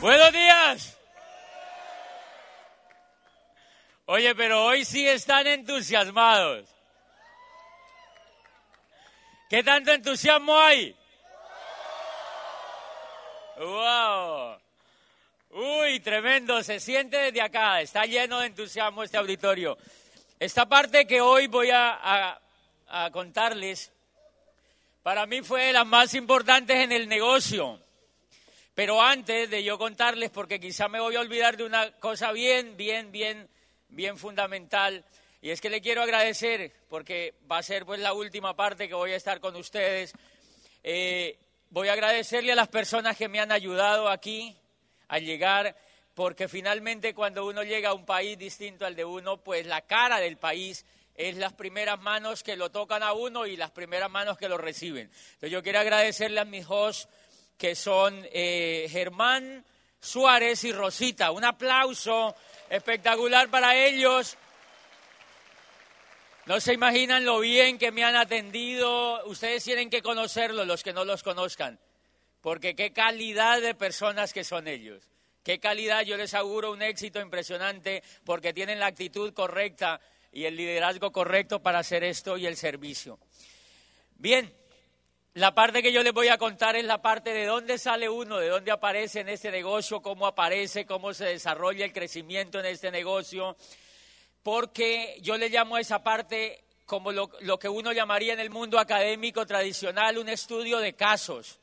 Buenos días. Oye, pero hoy sí están entusiasmados. ¿Qué tanto entusiasmo hay? ¡Wow! Uy, tremendo, se siente desde acá, está lleno de entusiasmo este auditorio. Esta parte que hoy voy a, a contarles, para mí fue de las más importantes en el negocio. Pero antes de yo contarles, porque quizá me voy a olvidar de una cosa bien, bien, bien bien fundamental. Y es que le quiero agradecer, porque va a ser pues la última parte que voy a estar con ustedes. Eh, voy a agradecerle a las personas que me han ayudado aquí a llegar, porque finalmente cuando uno llega a un país distinto al de uno, pues la cara del país es las primeras manos que lo tocan a uno y las primeras manos que lo reciben. Entonces yo quiero agradecerle a mis hosts, que son eh, Germán Suárez y Rosita. Un aplauso espectacular para ellos. No se imaginan lo bien que me han atendido. Ustedes tienen que conocerlos, los que no los conozcan. Porque qué calidad de personas que son ellos. Qué calidad, yo les auguro un éxito impresionante porque tienen la actitud correcta y el liderazgo correcto para hacer esto y el servicio. Bien, la parte que yo les voy a contar es la parte de dónde sale uno, de dónde aparece en este negocio, cómo aparece, cómo se desarrolla el crecimiento en este negocio, porque yo le llamo a esa parte como lo, lo que uno llamaría en el mundo académico tradicional un estudio de casos.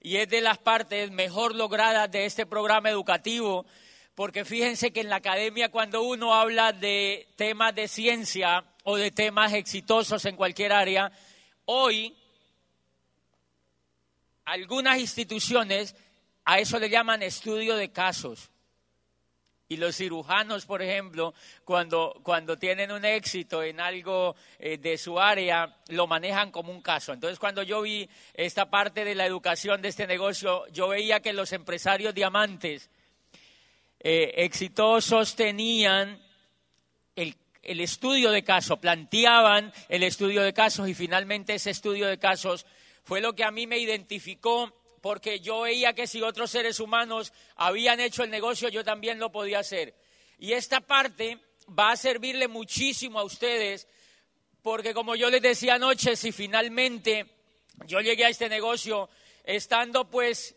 Y es de las partes mejor logradas de este programa educativo, porque fíjense que en la academia cuando uno habla de temas de ciencia o de temas exitosos en cualquier área, hoy algunas instituciones a eso le llaman estudio de casos. Y los cirujanos, por ejemplo, cuando, cuando tienen un éxito en algo eh, de su área, lo manejan como un caso. Entonces, cuando yo vi esta parte de la educación de este negocio, yo veía que los empresarios diamantes eh, exitosos tenían el, el estudio de casos, planteaban el estudio de casos y finalmente ese estudio de casos fue lo que a mí me identificó porque yo veía que si otros seres humanos habían hecho el negocio, yo también lo podía hacer. Y esta parte va a servirle muchísimo a ustedes porque como yo les decía anoche, si finalmente yo llegué a este negocio estando pues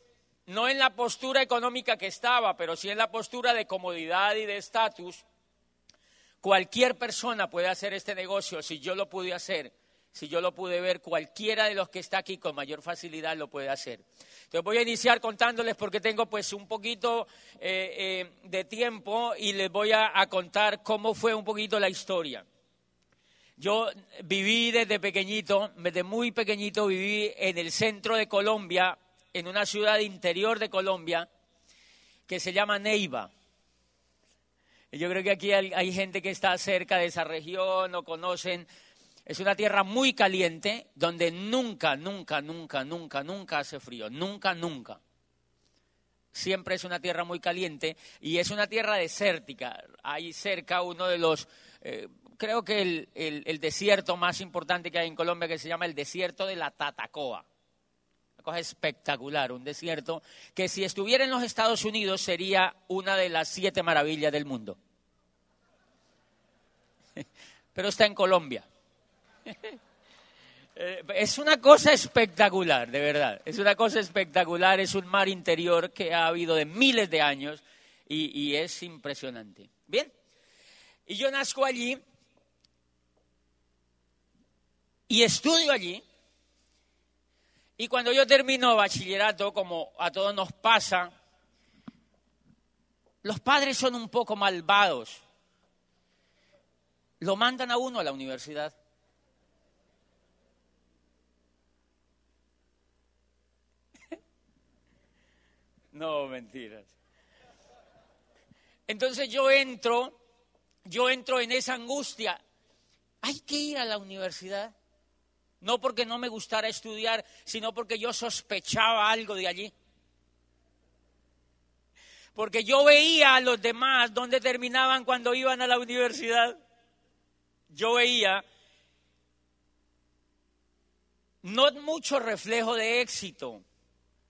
no en la postura económica que estaba, pero sí en la postura de comodidad y de estatus, cualquier persona puede hacer este negocio si yo lo pude hacer si yo lo pude ver, cualquiera de los que está aquí con mayor facilidad lo puede hacer. Entonces voy a iniciar contándoles porque tengo pues un poquito eh, eh, de tiempo y les voy a, contar cómo fue un poquito la historia. Yo viví desde pequeñito, desde muy pequeñito viví en el centro de Colombia, en una ciudad interior de Colombia que se llama Neiva. Yo creo que aquí hay gente que está cerca de esa región o conocen es una tierra muy caliente donde nunca, nunca, nunca, nunca, nunca hace frío. Nunca, nunca. Siempre es una tierra muy caliente y es una tierra desértica. Hay cerca uno de los, eh, creo que el, el, desierto más importante que hay en Colombia que se llama el desierto de la Tatacoa. Una cosa espectacular, un desierto que si estuviera en los Estados Unidos sería una de las siete maravillas del mundo. Pero está en Colombia. Eh, es una cosa espectacular, de verdad. Es una cosa espectacular. Es un mar interior que ha habido de miles de años y, es impresionante. Bien. Y yo nazco allí y estudio allí. Y cuando yo termino bachillerato, como a todos nos pasa, los padres son un poco malvados. Lo mandan a uno a la universidad. No, mentiras. Entonces yo entro, yo entro en esa angustia. Hay que ir a la universidad. No porque no me gustara estudiar, sino porque yo sospechaba algo de allí. Porque yo veía a los demás dónde terminaban cuando iban a la universidad. Yo veía no mucho reflejo de éxito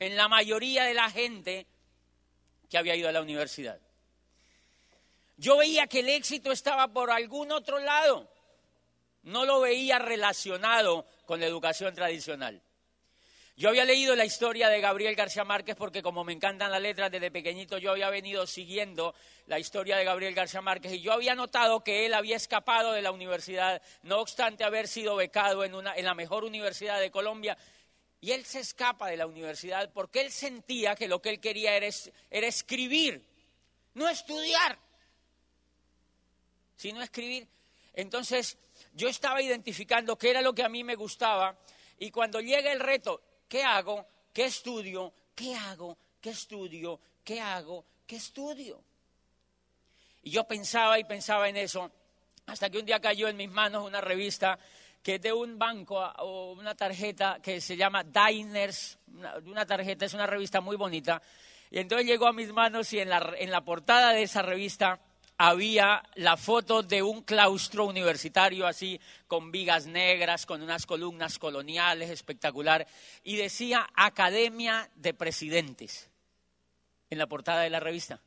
en la mayoría de la gente que había ido a la universidad. Yo veía que el éxito estaba por algún otro lado. No lo veía relacionado con la educación tradicional. Yo había leído la historia de Gabriel García Márquez porque como me encantan las letras desde pequeñito, yo había venido siguiendo la historia de Gabriel García Márquez y yo había notado que él había escapado de la universidad, no obstante haber sido becado en, una, en la mejor universidad de Colombia. Y él se escapa de la universidad porque él sentía que lo que él quería era, era escribir, no estudiar, sino escribir. Entonces yo estaba identificando qué era lo que a mí me gustaba y cuando llega el reto, ¿Qué hago? ¿Qué estudio? ¿Qué hago? ¿Qué estudio? ¿Qué hago? ¿Qué estudio? Y yo pensaba y pensaba en eso, hasta que un día cayó en mis manos una revista que es de un banco o una tarjeta que se llama Diners, una, tarjeta, es una revista muy bonita. Y entonces llegó a mis manos y en la, en la portada de esa revista había la foto de un claustro universitario así, con vigas negras, con unas columnas coloniales, espectacular, y decía Academia de Presidentes en la portada de la revista.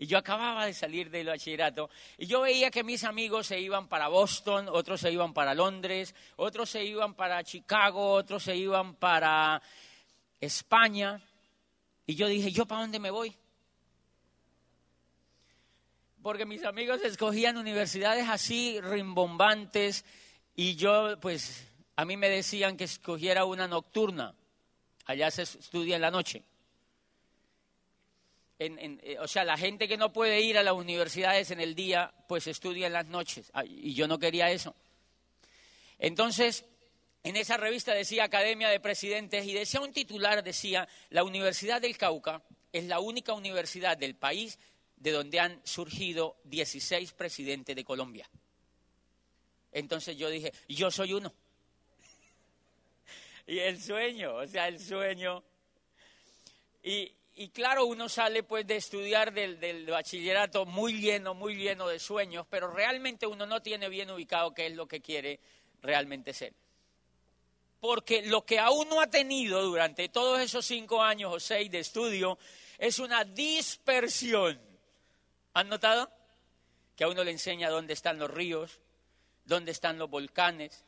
Y yo acababa de salir del bachillerato y yo veía que mis amigos se iban para Boston, otros se iban para Londres, otros se iban para Chicago, otros se iban para España. Y yo dije, ¿yo para dónde me voy? porque mis amigos escogían universidades así rimbombantes y yo, pues, a mí me decían que escogiera una nocturna. Allá se estudia en la noche. Eh, o sea, la gente que no puede ir a las universidades en el día, pues estudia en las noches. Y yo no quería eso. Entonces, en esa revista decía Academia de Presidentes y decía un titular, decía, la Universidad del Cauca es la única universidad del país de donde han surgido 16 presidentes de Colombia. Entonces yo dije, yo soy uno. y el sueño, o sea, el sueño. Y, claro, uno sale pues de estudiar del, del, bachillerato muy lleno, muy lleno de sueños, pero realmente uno no tiene bien ubicado qué es lo que quiere realmente ser. Porque lo que aún no ha tenido durante todos esos cinco años o seis de estudio es una dispersión ¿Han notado? Que a uno le enseña dónde están los ríos, dónde están los volcanes,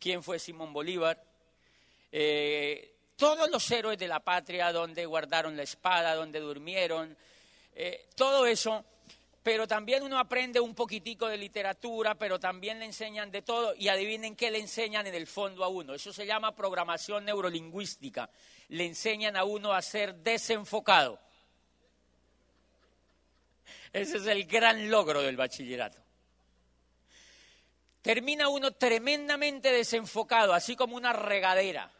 quién fue Simón Bolívar, eh, todos los héroes de la patria, dónde guardaron la espada, dónde durmieron, eh, todo eso, pero también uno aprende un poquitico de literatura, pero también le enseñan de todo y adivinen qué le enseñan en el fondo a uno. Eso se llama programación neurolingüística. Le enseñan a uno a ser desenfocado. Ese es el gran logro del bachillerato. Termina uno tremendamente desenfocado, así como una regadera.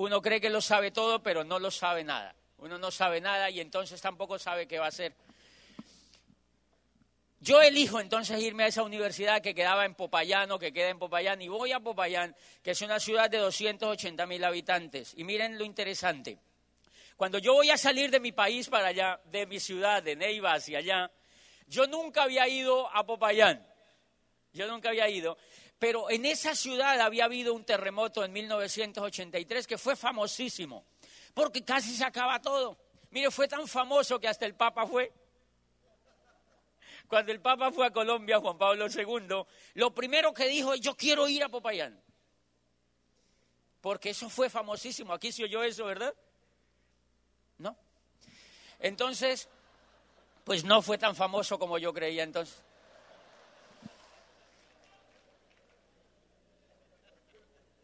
Uno cree que lo sabe todo, pero no lo sabe nada. Uno no sabe nada y entonces tampoco sabe qué va a hacer. Yo elijo entonces irme a esa universidad que quedaba en Popayán o que queda en Popayán y voy a Popayán, que es una ciudad de 280 mil habitantes. Y miren lo interesante. Cuando yo voy a salir de mi país para allá, de mi ciudad, de Neiva hacia allá, yo nunca había ido a Popayán. Yo nunca había ido. Pero en esa ciudad había habido un terremoto en 1983 que fue famosísimo, porque casi se acaba todo. Mire, fue tan famoso que hasta el Papa fue. Cuando el Papa fue a Colombia, Juan Pablo II, lo primero que dijo es, yo quiero ir a Popayán. Porque eso fue famosísimo. Aquí se oyó eso, ¿verdad? ¿no? Entonces, pues no fue tan famoso como yo creía entonces.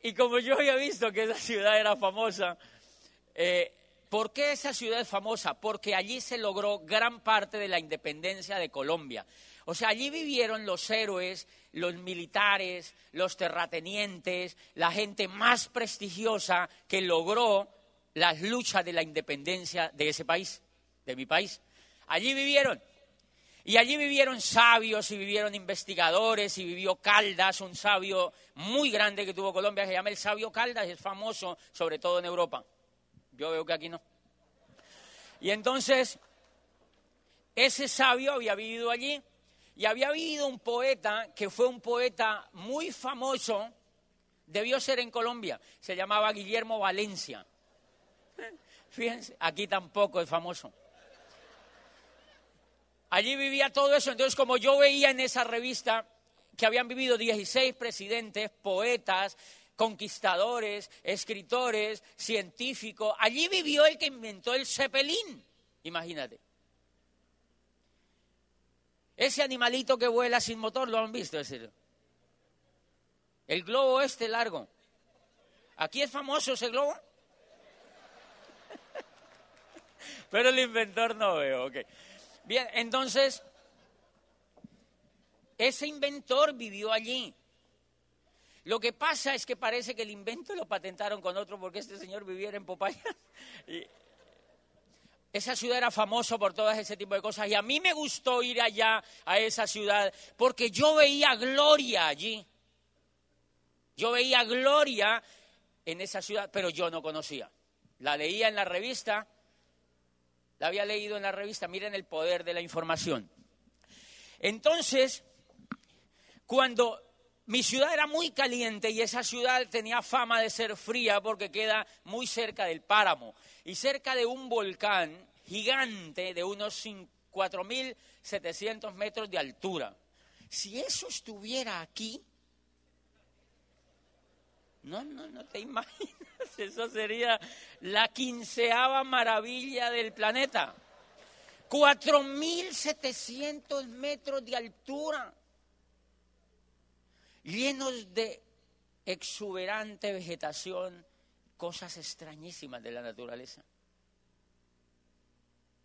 Y como yo había visto que esa ciudad era famosa, eh, ¿por qué esa ciudad es famosa? Porque allí se logró gran parte de la independencia de Colombia. O sea, allí vivieron los héroes, los militares, los terratenientes, la gente más prestigiosa que logró las luchas de la independencia de ese país, de mi país. Allí vivieron. Y allí vivieron sabios y vivieron investigadores y vivió Caldas, un sabio muy grande que tuvo Colombia, se llama el sabio Caldas, es famoso sobre todo en Europa. Yo veo que aquí no. Y entonces, ese sabio había vivido allí y había vivido un poeta que fue un poeta muy famoso, debió ser en Colombia, se llamaba Guillermo Valencia. Fíjense, aquí tampoco es famoso. Allí vivía todo eso, entonces como yo veía en esa revista que habían vivido 16 presidentes, poetas, conquistadores, escritores, científicos, allí vivió el que inventó el Zeppelin, imagínate. Ese animalito que vuela sin motor, ¿lo han visto? Ese? El globo este largo. ¿Aquí es famoso ese globo? Pero el inventor no veo, ok. Bien, entonces, ese inventor vivió allí. Lo que pasa es que parece que el invento lo patentaron con otro porque este señor viviera en Popayán. Y esa ciudad era famosa por todo ese tipo de cosas y a mí me gustó ir allá a esa ciudad porque yo veía gloria allí. Yo veía gloria en esa ciudad, pero yo no conocía. La leía en la revista, la había leído en la revista, miren el poder de la información. Entonces, cuando mi ciudad era muy caliente y esa ciudad tenía fama de ser fría porque queda muy cerca del páramo y cerca de un volcán gigante de unos 4.700 metros de altura. Si eso estuviera aquí, no, no, no te imaginas, eso sería la quinceava maravilla del planeta. 4.700 metros de altura llenos de exuberante vegetación, cosas extrañísimas de la naturaleza.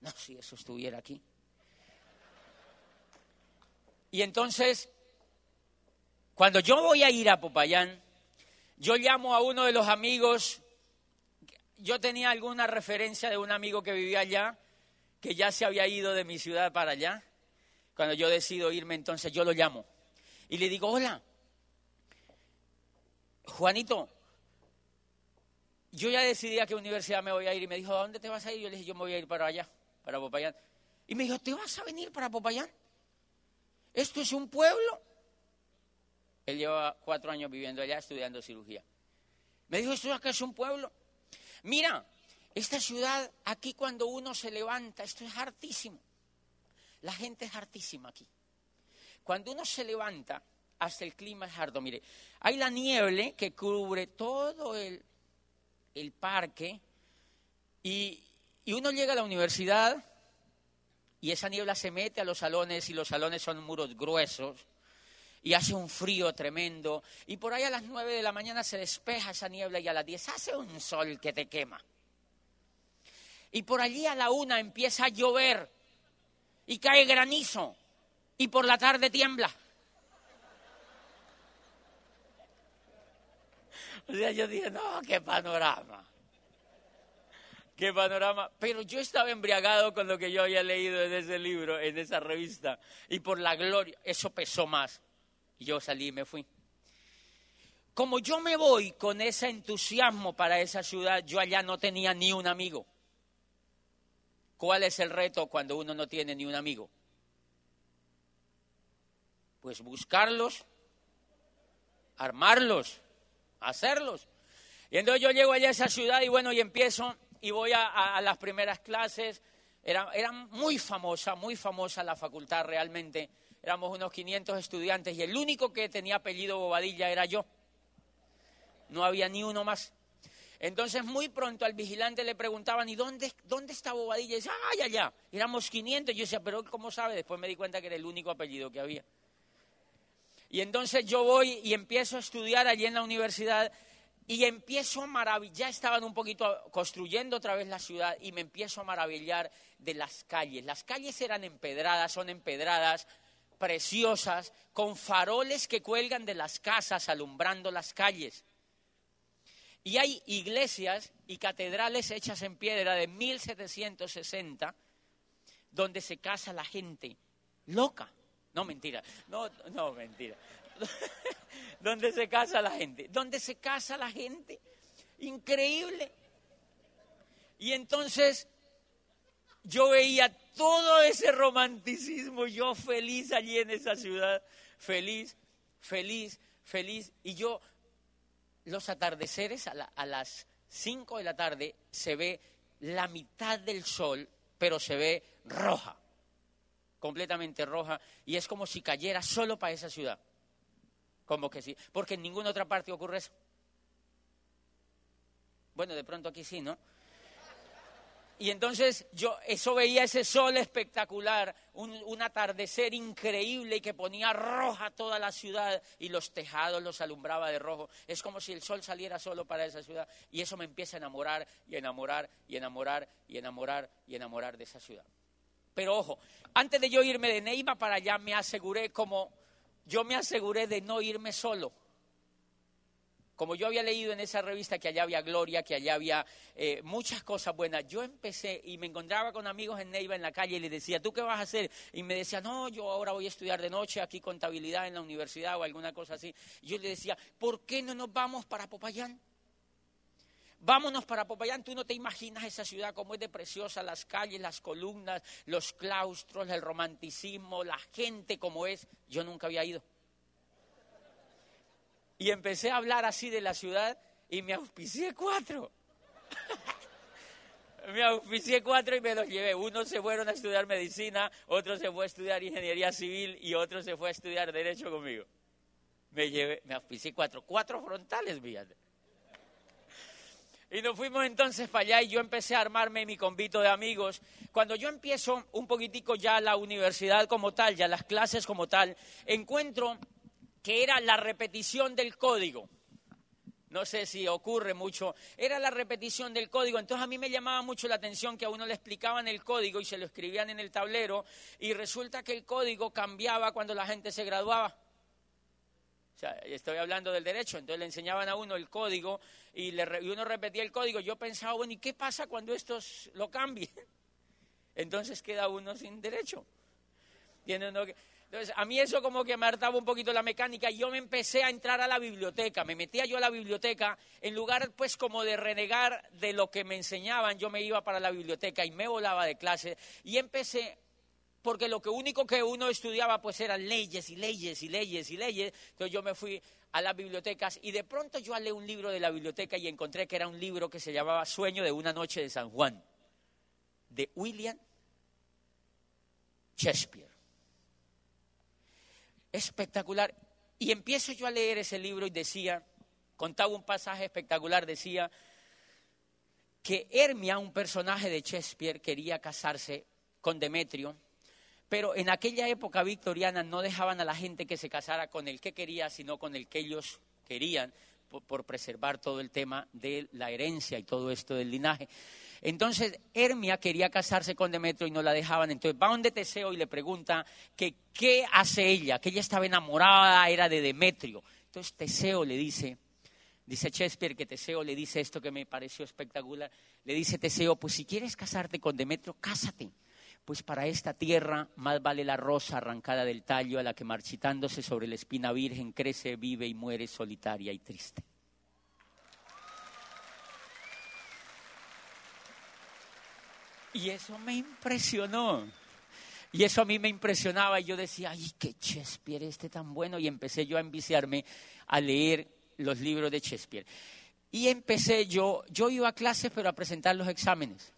No, si eso estuviera aquí. Y entonces, cuando yo voy a ir a Popayán, yo llamo a uno de los amigos, yo tenía alguna referencia de un amigo que vivía allá, que ya se había ido de mi ciudad para allá. Cuando yo decido irme, entonces yo lo llamo. Y le digo, hola, Juanito, yo ya decidí a qué universidad me voy a ir y me dijo, ¿a dónde te vas a ir? Yo le dije, yo me voy a ir para allá, para Popayán. Y me dijo, ¿te vas a venir para Popayán? ¿Esto es un pueblo? Él lleva cuatro años viviendo allá estudiando cirugía. Me dijo, ¿esto acá es un pueblo? Mira, esta ciudad, aquí cuando uno se levanta, esto es hartísimo. La gente es hartísima aquí. Cuando uno se levanta, hasta el clima es harto. Mire, hay la nieve que cubre todo el, el parque y, y uno llega a la universidad y esa niebla se mete a los salones y los salones son muros gruesos y hace un frío tremendo y por ahí a las nueve de la mañana se despeja esa niebla y a las diez hace un sol que te quema. Y por allí a la una empieza a llover y cae granizo y por la tarde tiembla. O sea, yo dije, no, qué panorama. Qué panorama. Pero yo estaba embriagado con lo que yo había leído en ese libro, en esa revista. Y por la gloria, eso pesó más. Yo salí y me fui. Como yo me voy con ese entusiasmo para esa ciudad, yo allá no tenía ni un amigo. ¿Cuál es el reto cuando uno no tiene ni un amigo? Pues buscarlos, armarlos, hacerlos. Y entonces yo llego allá a esa ciudad y bueno, y empiezo y voy a, las primeras clases. Era, era, muy famosa, muy famosa la facultad realmente. Éramos unos 500 estudiantes y el único que tenía apellido Bobadilla era yo. No había ni uno más. Entonces muy pronto al vigilante le preguntaban, ¿y dónde, dónde está Bobadilla? Y decía, ¡ay, allá! Éramos 500. Yo decía, ¿pero cómo sabe? Después me di cuenta que era el único apellido que había. Y entonces yo voy y empiezo a estudiar allí en la universidad y empiezo a maravillar, ya estaban un poquito construyendo otra vez la ciudad y me empiezo a maravillar de las calles. Las calles eran empedradas, son empedradas, preciosas, con faroles que cuelgan de las casas alumbrando las calles. Y hay iglesias y catedrales hechas en piedra de 1760 donde se casa la gente loca. No, mentira. No, no, mentira. donde se casa la gente. Donde se casa la gente. Increíble. Y entonces yo veía todo ese romanticismo, yo feliz allí en esa ciudad, feliz, feliz, feliz. Y yo, los atardeceres a, a las 5 de la tarde se ve la mitad del sol, pero se ve roja, completamente roja, y es como si cayera solo para esa ciudad. Como que sí, porque en ninguna otra parte ocurre eso. Bueno, de pronto aquí sí, ¿no? Y entonces yo eso veía ese sol espectacular, un, atardecer increíble y que ponía roja toda la ciudad y los tejados los alumbraba de rojo. Es como si el sol saliera solo para esa ciudad y eso me empieza a enamorar y enamorar y enamorar y enamorar y enamorar de esa ciudad. Pero ojo, antes de yo irme de Neiva para allá me aseguré como yo me aseguré de no irme solo como yo había leído en esa revista que allá había gloria, que allá había eh, muchas cosas buenas, yo empecé y me encontraba con amigos en Neiva en la calle y les decía, ¿tú qué vas a hacer? Y me decía, no, yo ahora voy a estudiar de noche aquí contabilidad en la universidad o alguna cosa así. Y yo le decía, ¿por qué no nos vamos para Popayán? Vámonos para Popayán, tú no te imaginas esa ciudad como es de preciosa, las calles, las columnas, los claustros, el romanticismo, la gente como es. Yo nunca había ido. Y empecé a hablar así de la ciudad y me auspicié cuatro. me auspicié cuatro y me los llevé. Unos se fueron a estudiar medicina, otro se fue a estudiar ingeniería civil y otro se fue a estudiar derecho conmigo. Me llevé, me auspicié cuatro, cuatro frontales, fíjate. Y nos fuimos entonces para allá y yo empecé a armarme mi convito de amigos. Cuando yo empiezo un poquitico ya la universidad como tal, ya las clases como tal, encuentro que era la repetición del código. No sé si ocurre mucho. Era la repetición del código. Entonces a mí me llamaba mucho la atención que a uno le explicaban el código y se lo escribían en el tablero y resulta que el código cambiaba cuando la gente se graduaba. O sea, estoy hablando del derecho, entonces le enseñaban a uno el código y, le, y uno repetía el código. Yo pensaba, bueno, ¿y qué pasa cuando estos lo cambien? Entonces queda uno sin derecho. Tiene que, entonces, a mí eso como que me hartaba un poquito la mecánica y yo me empecé a entrar a la biblioteca, me metía yo a la biblioteca, en lugar pues como de renegar de lo que me enseñaban, yo me iba para la biblioteca y me volaba de clase. Y empecé porque lo que único que uno estudiaba pues eran leyes y leyes y leyes y leyes, entonces yo me fui a las bibliotecas y de pronto yo leí un libro de la biblioteca y encontré que era un libro que se llamaba Sueño de una noche de San Juan, de William Shakespeare espectacular. Y empiezo yo a leer ese libro y decía, contaba un pasaje espectacular, decía que Hermia, un personaje de Shakespeare, quería casarse con Demetrio, pero en aquella época victoriana no dejaban a la gente que se casara con el que quería, sino con el que ellos querían, por preservar todo el tema de la herencia y todo esto del linaje. Entonces Hermia quería casarse con Demetrio y no la dejaban. Entonces va donde Teseo y le pregunta que qué hace ella, que ella estaba enamorada, era de Demetrio. Entonces Teseo le dice, dice Shakespeare que Teseo le dice esto que me pareció espectacular. Le dice Teseo, pues si quieres casarte con Demetrio, cásate. Pues para esta tierra más vale la rosa arrancada del tallo a la que marchitándose sobre la espina virgen crece, vive y muere solitaria y triste. Y eso me impresionó. Y eso a mí me impresionaba y yo decía, ay, qué Shakespeare este tan bueno. Y empecé yo a enviciarme a leer los libros de Shakespeare. Y empecé yo, yo iba a clases pero a presentar los exámenes.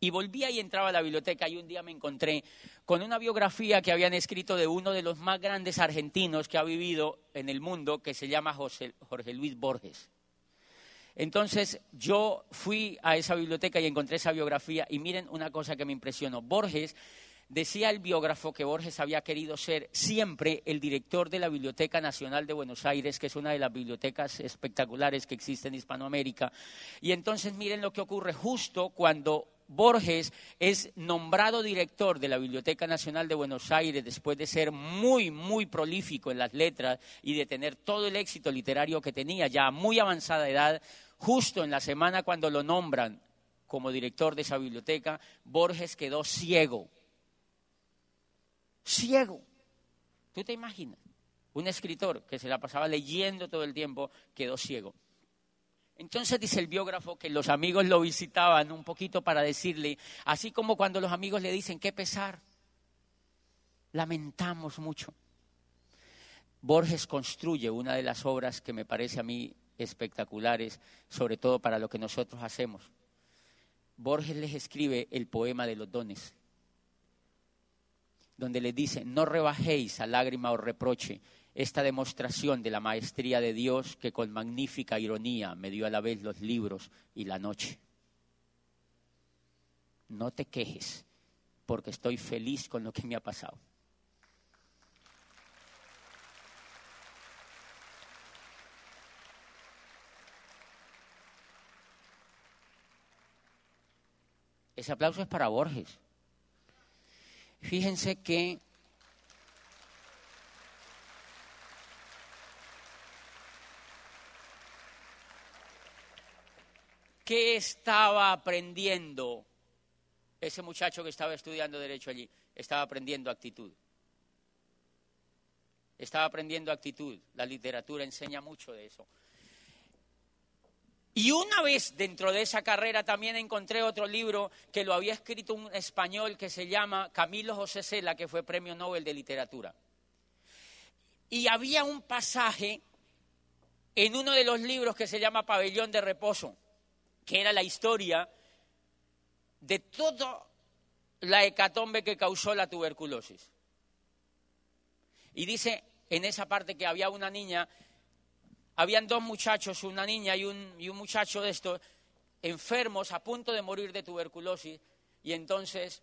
Y volvía y entraba a la biblioteca y un día me encontré con una biografía que habían escrito de uno de los más grandes argentinos que ha vivido en el mundo, que se llama José, Jorge Luis Borges. Entonces yo fui a esa biblioteca y encontré esa biografía y miren una cosa que me impresionó. Borges decía el biógrafo que Borges había querido ser siempre el director de la Biblioteca Nacional de Buenos Aires, que es una de las bibliotecas espectaculares que existe en Hispanoamérica. Y entonces miren lo que ocurre justo cuando Borges es nombrado director de la Biblioteca Nacional de Buenos Aires después de ser muy, muy prolífico en las letras y de tener todo el éxito literario que tenía ya a muy avanzada edad, justo en la semana cuando lo nombran como director de esa biblioteca, Borges quedó ciego. Ciego. ¿Tú te imaginas? Un escritor que se la pasaba leyendo todo el tiempo quedó ciego. Entonces dice el biógrafo que los amigos lo visitaban un poquito para decirle, así como cuando los amigos le dicen, qué pesar, lamentamos mucho. Borges construye una de las obras que me parece a mí espectaculares, sobre todo para lo que nosotros hacemos. Borges les escribe el poema de los dones, donde le dice, no rebajéis a lágrima o reproche esta demostración de la maestría de Dios que con magnífica ironía me dio a la vez los libros y la noche. No te quejes, porque estoy feliz con lo que me ha pasado. Ese aplauso es para Borges. Fíjense que ¿Qué estaba aprendiendo ese muchacho que estaba estudiando derecho allí? Estaba aprendiendo actitud. Estaba aprendiendo actitud. La literatura enseña mucho de eso. Y una vez dentro de esa carrera también encontré otro libro que lo había escrito un español que se llama Camilo José Cela, que fue premio Nobel de Literatura. Y había un pasaje en uno de los libros que se llama Pabellón de Reposo que era la historia de toda la hecatombe que causó la tuberculosis. Y dice en esa parte que había una niña, habían dos muchachos, una niña y un, muchacho de estos, enfermos a punto de morir de tuberculosis, y entonces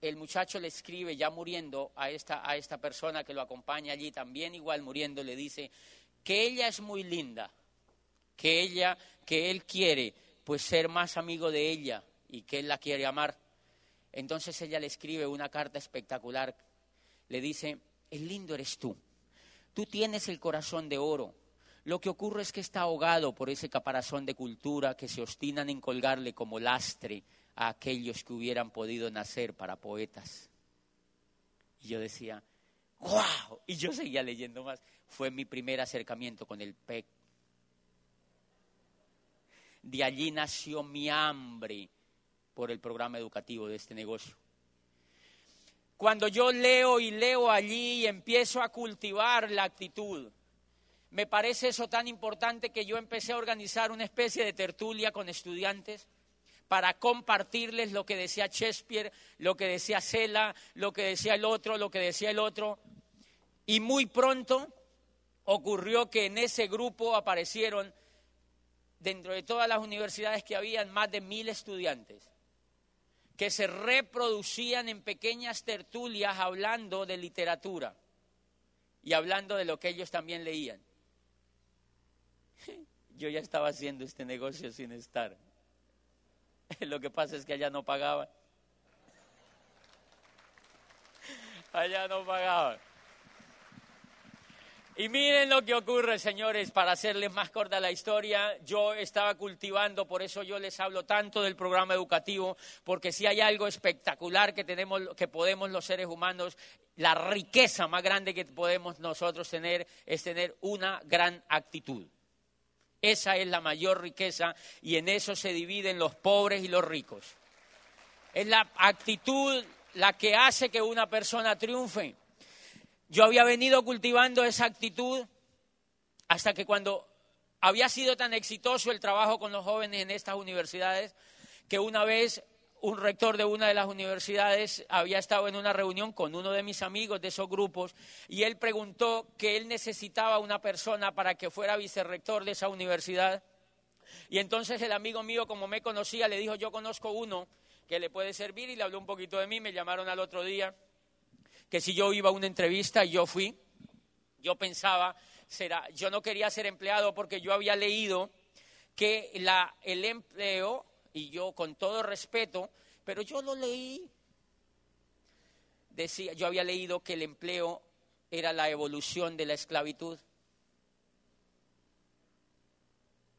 el muchacho le escribe, ya muriendo, a esta, a esta persona que lo acompaña allí, también igual muriendo, le dice que ella es muy linda, que ella, que él quiere, pues ser más amigo de ella y que él la quiere amar. Entonces ella le escribe una carta espectacular. Le dice, el lindo eres tú. Tú tienes el corazón de oro. Lo que ocurre es que está ahogado por ese caparazón de cultura que se obstinan en colgarle como lastre a aquellos que hubieran podido nacer para poetas. Y yo decía, ¡guau! Y yo seguía leyendo más. Fue mi primer acercamiento con el PEC de allí nació mi hambre por el programa educativo de este negocio. Cuando yo leo y leo allí y empiezo a cultivar la actitud, me parece eso tan importante que yo empecé a organizar una especie de tertulia con estudiantes para compartirles lo que decía Shakespeare, lo que decía Cela, lo que decía el otro, lo que decía el otro. Y muy pronto ocurrió que en ese grupo aparecieron dentro de todas las universidades que habían más de mil estudiantes que se reproducían en pequeñas tertulias hablando de literatura y hablando de lo que ellos también leían. Yo ya estaba haciendo este negocio sin estar. Lo que pasa es que allá no pagaban. Allá no pagaban. Y miren lo que ocurre, señores, para hacerles más corta la historia. Yo estaba cultivando, por eso yo les hablo tanto del programa educativo, porque si hay algo espectacular que tenemos, que podemos los seres humanos, la riqueza más grande que podemos nosotros tener es tener una gran actitud. Esa es la mayor riqueza y en eso se dividen los pobres y los ricos. Es la actitud la que hace que una persona triunfe. Yo había venido cultivando esa actitud hasta que cuando había sido tan exitoso el trabajo con los jóvenes en estas universidades, que una vez un rector de una de las universidades había estado en una reunión con uno de mis amigos de esos grupos y él preguntó que él necesitaba una persona para que fuera vicerrector de esa universidad. Y entonces el amigo mío, como me conocía, le dijo, yo conozco uno que le puede servir y le habló un poquito de mí, me llamaron al otro día que si yo iba a una entrevista y yo fui, yo pensaba, será, yo no quería ser empleado porque yo había leído que la, el empleo y yo con todo respeto, pero yo lo leí. Decía, yo había leído que el empleo era la evolución de la esclavitud.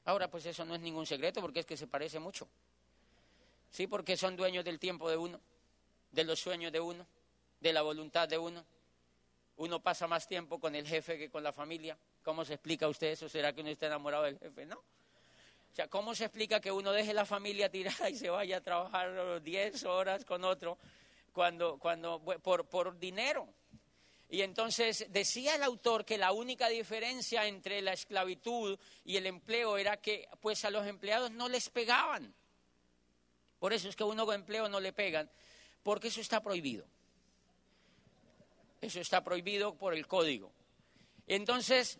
Ahora, pues eso no es ningún secreto porque es que se parece mucho. Sí, porque son dueños del tiempo de uno, de los sueños de uno, de la voluntad de uno. Uno pasa más tiempo con el jefe que con la familia. ¿Cómo se explica usted eso? ¿Será que uno está enamorado del jefe? No. O sea, ¿cómo se explica que uno deje la familia tirada y se vaya a trabajar 10 horas con otro cuando, cuando por, por dinero? Y entonces decía el autor que la única diferencia entre la esclavitud y el empleo era que pues a los empleados no les pegaban. Por eso es que a uno con empleo no le pegan, porque eso está prohibido. Eso está prohibido por el código. Entonces,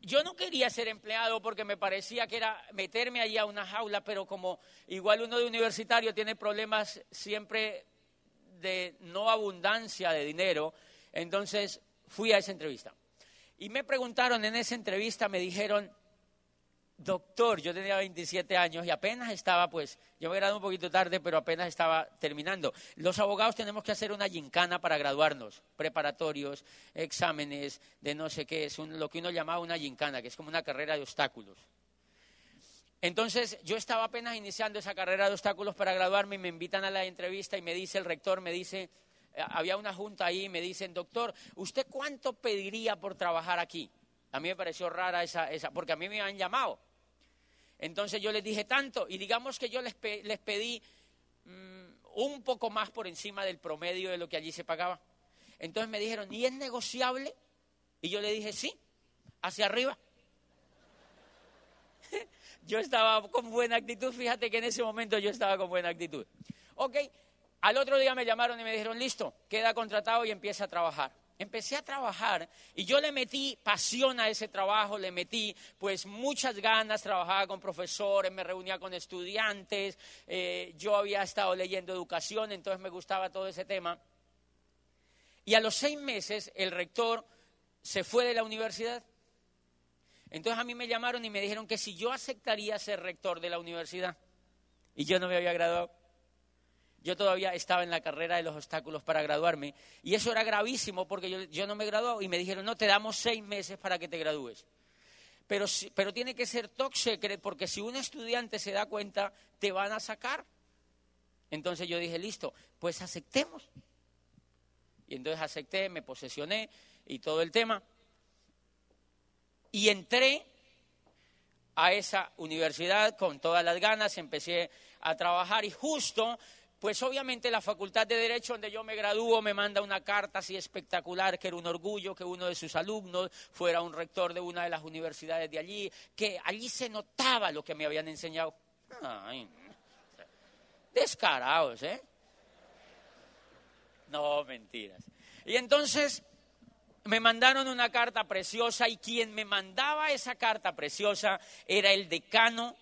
yo no quería ser empleado porque me parecía que era meterme allí a una jaula, pero como igual uno de universitario tiene problemas siempre de no abundancia de dinero, entonces fui a esa entrevista. Y me preguntaron en esa entrevista, me dijeron, doctor, yo tenía 27 años y apenas estaba, pues, yo me gradué un poquito tarde, pero apenas estaba terminando. Los abogados tenemos que hacer una gincana para graduarnos, preparatorios, exámenes de no sé qué, es lo que uno llamaba una gincana, que es como una carrera de obstáculos. Entonces, yo estaba apenas iniciando esa carrera de obstáculos para graduarme y me invitan a la entrevista y me dice el rector, me dice, eh, había una junta ahí y me dicen, doctor, ¿usted cuánto pediría por trabajar aquí? A mí me pareció rara esa, esa porque a mí me han llamado. Entonces yo les dije tanto y digamos que yo les, les pedí mm, un poco más por encima del promedio de lo que allí se pagaba. Entonces me dijeron, ¿y es negociable? Y yo le dije, sí, hacia arriba. yo estaba con buena actitud, fíjate que en ese momento yo estaba con buena actitud. Ok, al otro día me llamaron y me dijeron, listo, queda contratado y empieza a trabajar. Empecé a trabajar y yo le metí pasión a ese trabajo, le metí pues muchas ganas, trabajaba con profesores, me reunía con estudiantes, eh, yo había estado leyendo educación, entonces me gustaba todo ese tema. Y a los seis meses el rector se fue de la universidad. Entonces a mí me llamaron y me dijeron que si yo aceptaría ser rector de la universidad. Y yo no me había graduado. Yo todavía estaba en la carrera de los obstáculos para graduarme y eso era gravísimo porque yo, no me graduado y me dijeron, no, te damos seis meses para que te gradúes. Pero, tiene que ser top porque si un estudiante se da cuenta, te van a sacar. Entonces yo dije, listo, pues aceptemos. Y entonces acepté, me posesioné y todo el tema. Y entré a esa universidad con todas las ganas, empecé a trabajar y justo pues obviamente la Facultad de Derecho donde yo me gradúo me manda una carta así espectacular, que era un orgullo que uno de sus alumnos fuera un rector de una de las universidades de allí, que allí se notaba lo que me habían enseñado. Ay, descarados, ¿eh? No, mentiras. Y entonces me mandaron una carta preciosa y quien me mandaba esa carta preciosa era el decano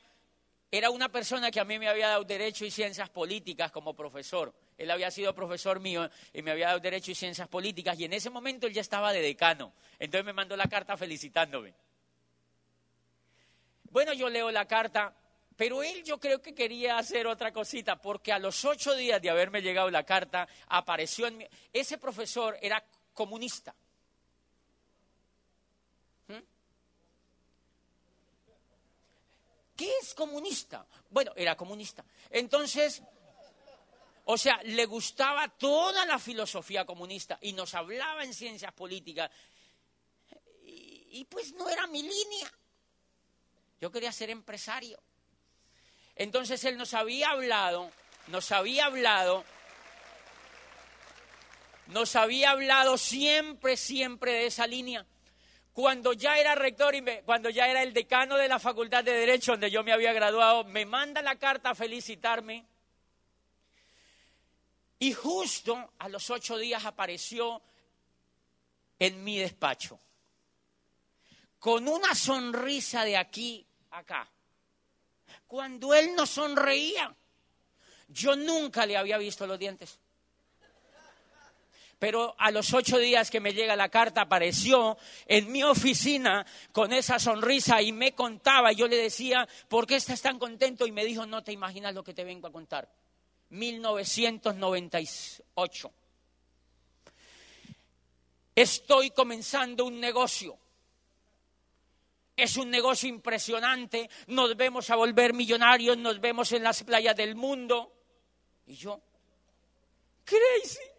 era una persona que a mí me había dado derecho y ciencias políticas como profesor. Él había sido profesor mío y me había dado derecho y ciencias políticas y en ese momento él ya estaba de decano. Entonces me mandó la carta felicitándome. Bueno, yo leo la carta, pero él yo creo que quería hacer otra cosita porque a los ocho días de haberme llegado la carta apareció en mi... Ese profesor era comunista. ¿Qué es comunista? Bueno, era comunista. Entonces, o sea, le gustaba toda la filosofía comunista y nos hablaba en ciencias políticas. Y, pues no era mi línea. Yo quería ser empresario. Entonces él nos había hablado, nos había hablado, nos había hablado siempre, siempre de esa línea cuando ya era rector y cuando ya era el decano de la Facultad de Derecho donde yo me había graduado, me manda la carta a felicitarme. Y justo a los ocho días apareció en mi despacho, con una sonrisa de aquí a acá. Cuando él no sonreía, yo nunca le había visto los dientes. Pero a los ocho días que me llega la carta apareció en mi oficina con esa sonrisa y me contaba. Y yo le decía, ¿por qué estás tan contento? Y me dijo, no te imaginas lo que te vengo a contar. 1998. Estoy comenzando un negocio. Es un negocio impresionante. Nos vemos a volver millonarios, nos vemos en las playas del mundo. Y yo, crazy.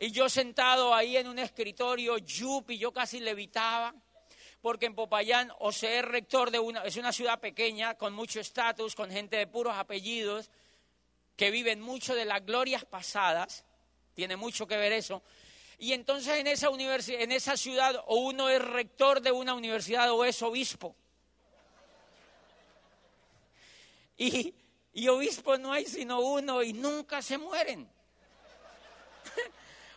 Y yo sentado ahí en un escritorio, yupi, yo casi levitaba, porque en Popayán, o sea, es rector de una, es una ciudad pequeña, con mucho estatus, con gente de puros apellidos, que viven mucho de las glorias pasadas, tiene mucho que ver eso. Y entonces en esa, en esa ciudad o uno es rector de una universidad o es obispo. Y, y obispo no hay sino uno y nunca se mueren.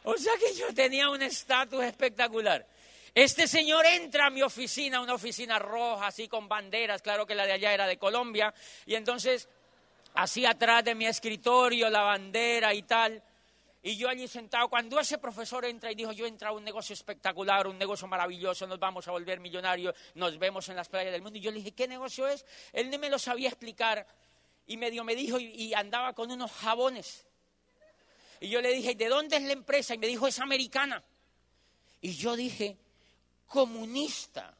O sea que yo tenía un estatus espectacular. Este señor entra a mi oficina, una oficina roja, así con banderas, claro que la de allá era de Colombia, y entonces, así atrás de mi escritorio, la bandera y tal, y yo allí sentado, cuando ese profesor entra y dijo, yo he entrado a un negocio espectacular, un negocio maravilloso, nos vamos a volver millonarios, nos vemos en las playas del mundo. Y yo le dije, ¿qué negocio es? Él no me lo sabía explicar y medio me dijo, y, andaba con unos jabones. Y yo le dije, ¿de dónde es la empresa? Y me dijo, es americana. Y yo dije, comunista.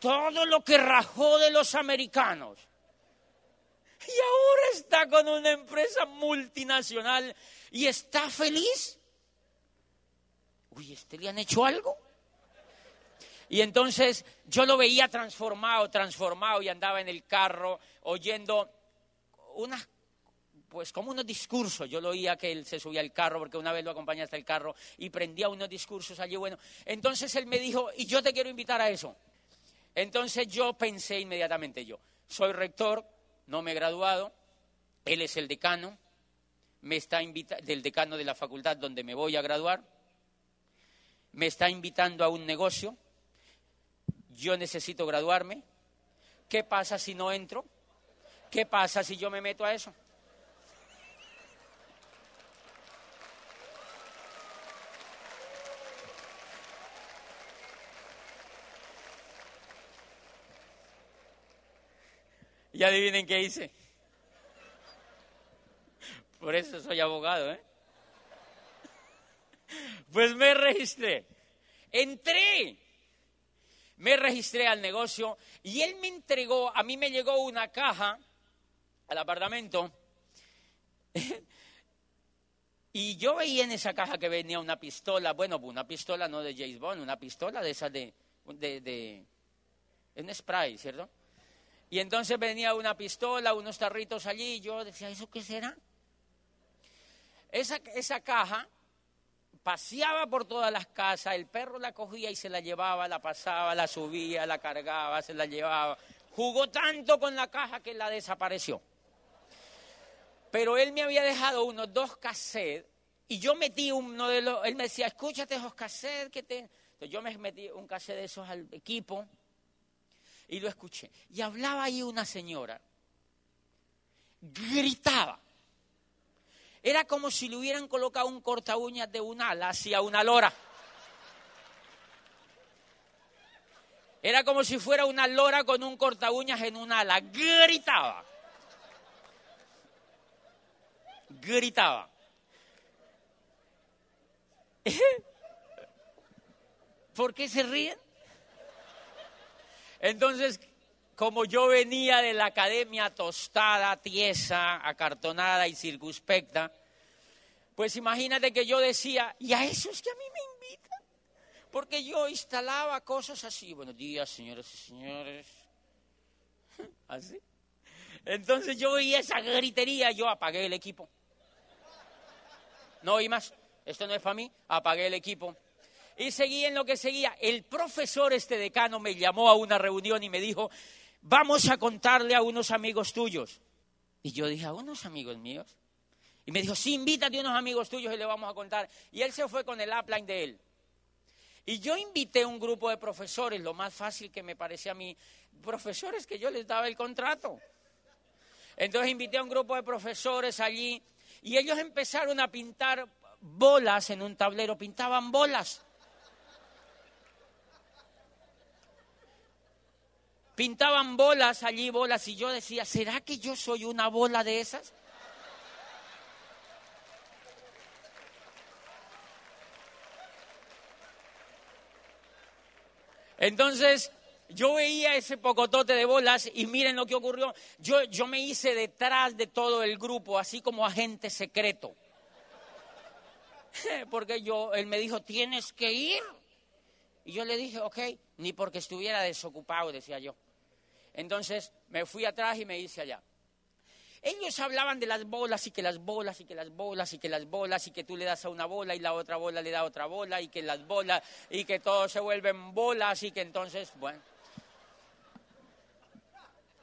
Todo lo que rajó de los americanos y ahora está con una empresa multinacional y está feliz. Uy, ¿este le han hecho algo? Y entonces yo lo veía transformado, transformado y andaba en el carro oyendo unas, pues como unos discursos. Yo lo oía que él se subía al carro porque una vez lo acompañé hasta el carro y prendía unos discursos allí. Bueno, entonces él me dijo, y yo te quiero invitar a eso. Entonces yo pensé inmediatamente yo, soy rector, no me he graduado, él es el decano, me está del decano de la facultad donde me voy a graduar, me está invitando a un negocio, yo necesito graduarme, ¿qué pasa si no entro? ¿Qué pasa si yo me meto a eso? Y adivinen qué hice. Por eso soy abogado, ¿eh? Pues me registré. Entré. Me registré al negocio y él me entregó, a mí me llegó una caja al apartamento. Y yo veía en esa caja que venía una pistola, bueno, una pistola no de James Bond, una pistola de esa de, de, un spray, ¿cierto? Y entonces venía una pistola, unos tarritos allí, y yo decía, ¿eso qué será? Esa, esa caja paseaba por todas las casas, el perro la cogía y se la llevaba, la pasaba, la subía, la cargaba, se la llevaba. Jugó tanto con la caja que la desapareció. Pero él me había dejado unos dos cassettes y yo metí uno de los, él me decía, escúchate esos cassettes que te... Entonces yo me metí un cassette de esos al equipo y lo escuché. Y hablaba ahí una señora, gritaba. Era como si le hubieran colocado un corta uñas de un ala hacia una lora. Era como si fuera una lora con un corta uñas en un ala. Gritaba. Gritaba. ¿Por qué se ríen? Entonces, como yo venía de la academia tostada, tiesa, acartonada y circunspecta, pues imagínate que yo decía, y a esos que a mí me invitan, porque yo instalaba cosas así, buenos días, señoras y señores, así. Entonces yo oía esa gritería, yo apagué el equipo. No oí más, esto no es para mí, apagué el equipo y seguí en lo que seguía. El profesor, este decano, me llamó a una reunión y me dijo, vamos a contarle a unos amigos tuyos. Y yo dije, ¿a unos amigos míos? Y me dijo, sí, invítate a unos amigos tuyos y le vamos a contar. Y él se fue con el upline de él. Y yo invité un grupo de profesores, lo más fácil que me parecía a mí, profesores que yo les daba el contrato. Entonces invité a un grupo de profesores allí Y ellos empezaron a pintar bolas en un tablero, pintaban bolas. Pintaban bolas allí, bolas, y yo decía, ¿será que yo soy una bola de esas? Entonces, yo veía ese pocotote de bolas y miren lo que ocurrió. Yo, yo me hice detrás de todo el grupo, así como agente secreto. Porque yo, él me dijo, tienes que ir. Y yo le dije, ok, ni porque estuviera desocupado, decía yo. Entonces me fui atrás y me hice allá. Ellos hablaban de las bolas y que las bolas y que las bolas y que las bolas y que tú le das a una bola y la otra bola le da otra bola y que las bolas y que todo se vuelven bolas y que entonces, bueno.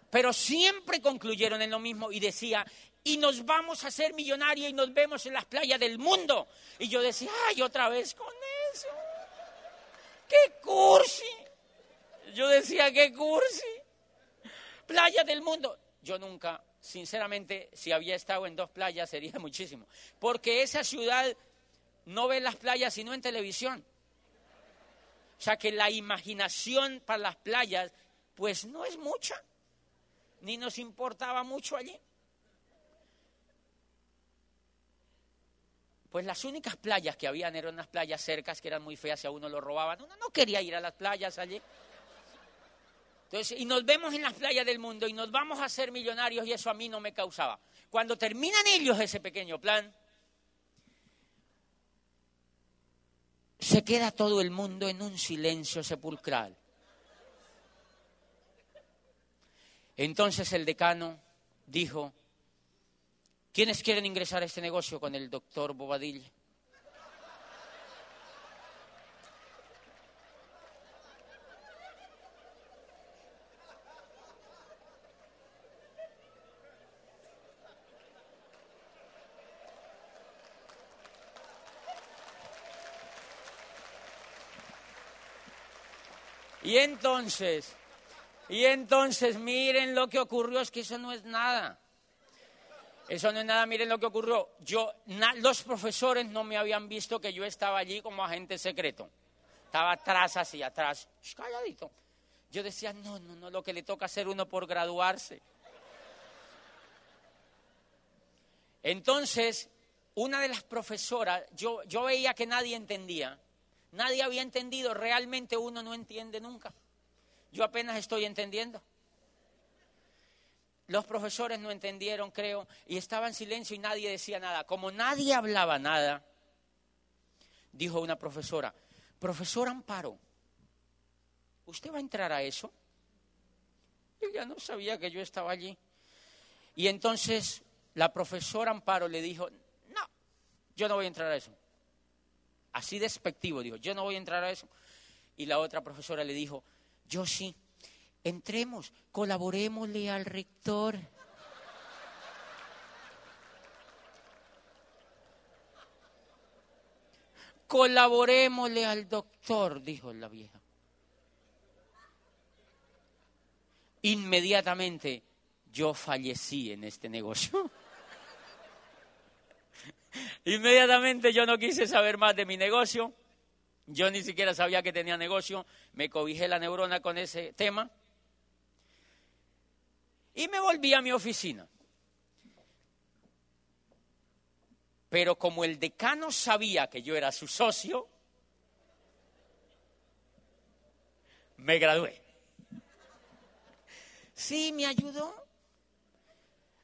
Pero siempre concluyeron en lo mismo y decía, y nos vamos a hacer millonarios y nos vemos en las playas del mundo. Y yo decía, ay, otra vez con eso. ¡Qué cursi! Yo decía, ¡qué cursi! Playa del mundo. Yo nunca, sinceramente, si había estado en dos playas sería muchísimo. Porque esa ciudad no ve las playas sino en televisión. O sea que la imaginación para las playas, pues no es mucha. Ni nos importaba mucho allí. Pues las únicas playas que habían eran unas playas cercas que eran muy feas y a uno lo robaban. Uno no quería ir a las playas allí. Entonces, y nos vemos en las playas del mundo y nos vamos a hacer millonarios y eso a mí no me causaba. Cuando terminan ellos ese pequeño plan, se queda todo el mundo en un silencio sepulcral. Entonces el decano dijo, ¿quiénes quieren ingresar a este negocio con el doctor Bobadilla? Y entonces, y entonces miren lo que ocurrió, es que eso no es nada. Eso no es nada, miren lo que ocurrió. Yo, los profesores no me habían visto que yo estaba allí como agente secreto. Estaba atrás, así, atrás, calladito. Yo decía, no, no, no, lo que le toca hacer uno por graduarse. Entonces, una de las profesoras, yo, yo veía que nadie entendía. Nadie había entendido, realmente uno no entiende nunca. Yo apenas estoy entendiendo. Los profesores no entendieron, creo, y estaba en silencio y nadie decía nada. Como nadie hablaba nada, dijo una profesora, profesor Amparo, ¿usted va a entrar a eso? Yo ya no sabía que yo estaba allí. Y entonces la profesora Amparo le dijo, no, yo no voy a entrar a eso así despectivo, dijo, yo no voy a entrar a eso. Y la otra profesora le dijo, yo sí, entremos, colaborémosle al rector. Colaborémosle al doctor, dijo la vieja. Inmediatamente yo fallecí en este negocio. Inmediatamente yo no quise saber más de mi negocio. Yo ni siquiera sabía que tenía negocio. Me cobijé la neurona con ese tema. Y me volví a mi oficina. Pero como el decano sabía que yo era su socio, me gradué. Sí, me ayudó.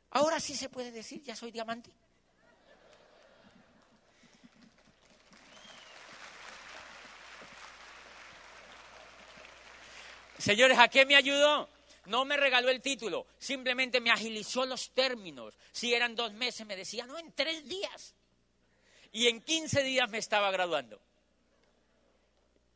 Ahora sí se puede decir, ya soy diamante. Señores, ¿a qué me ayudó? No me regaló el título, simplemente me agilizó los términos. Si eran dos meses, me decía, no, en tres días. Y en quince días me estaba graduando.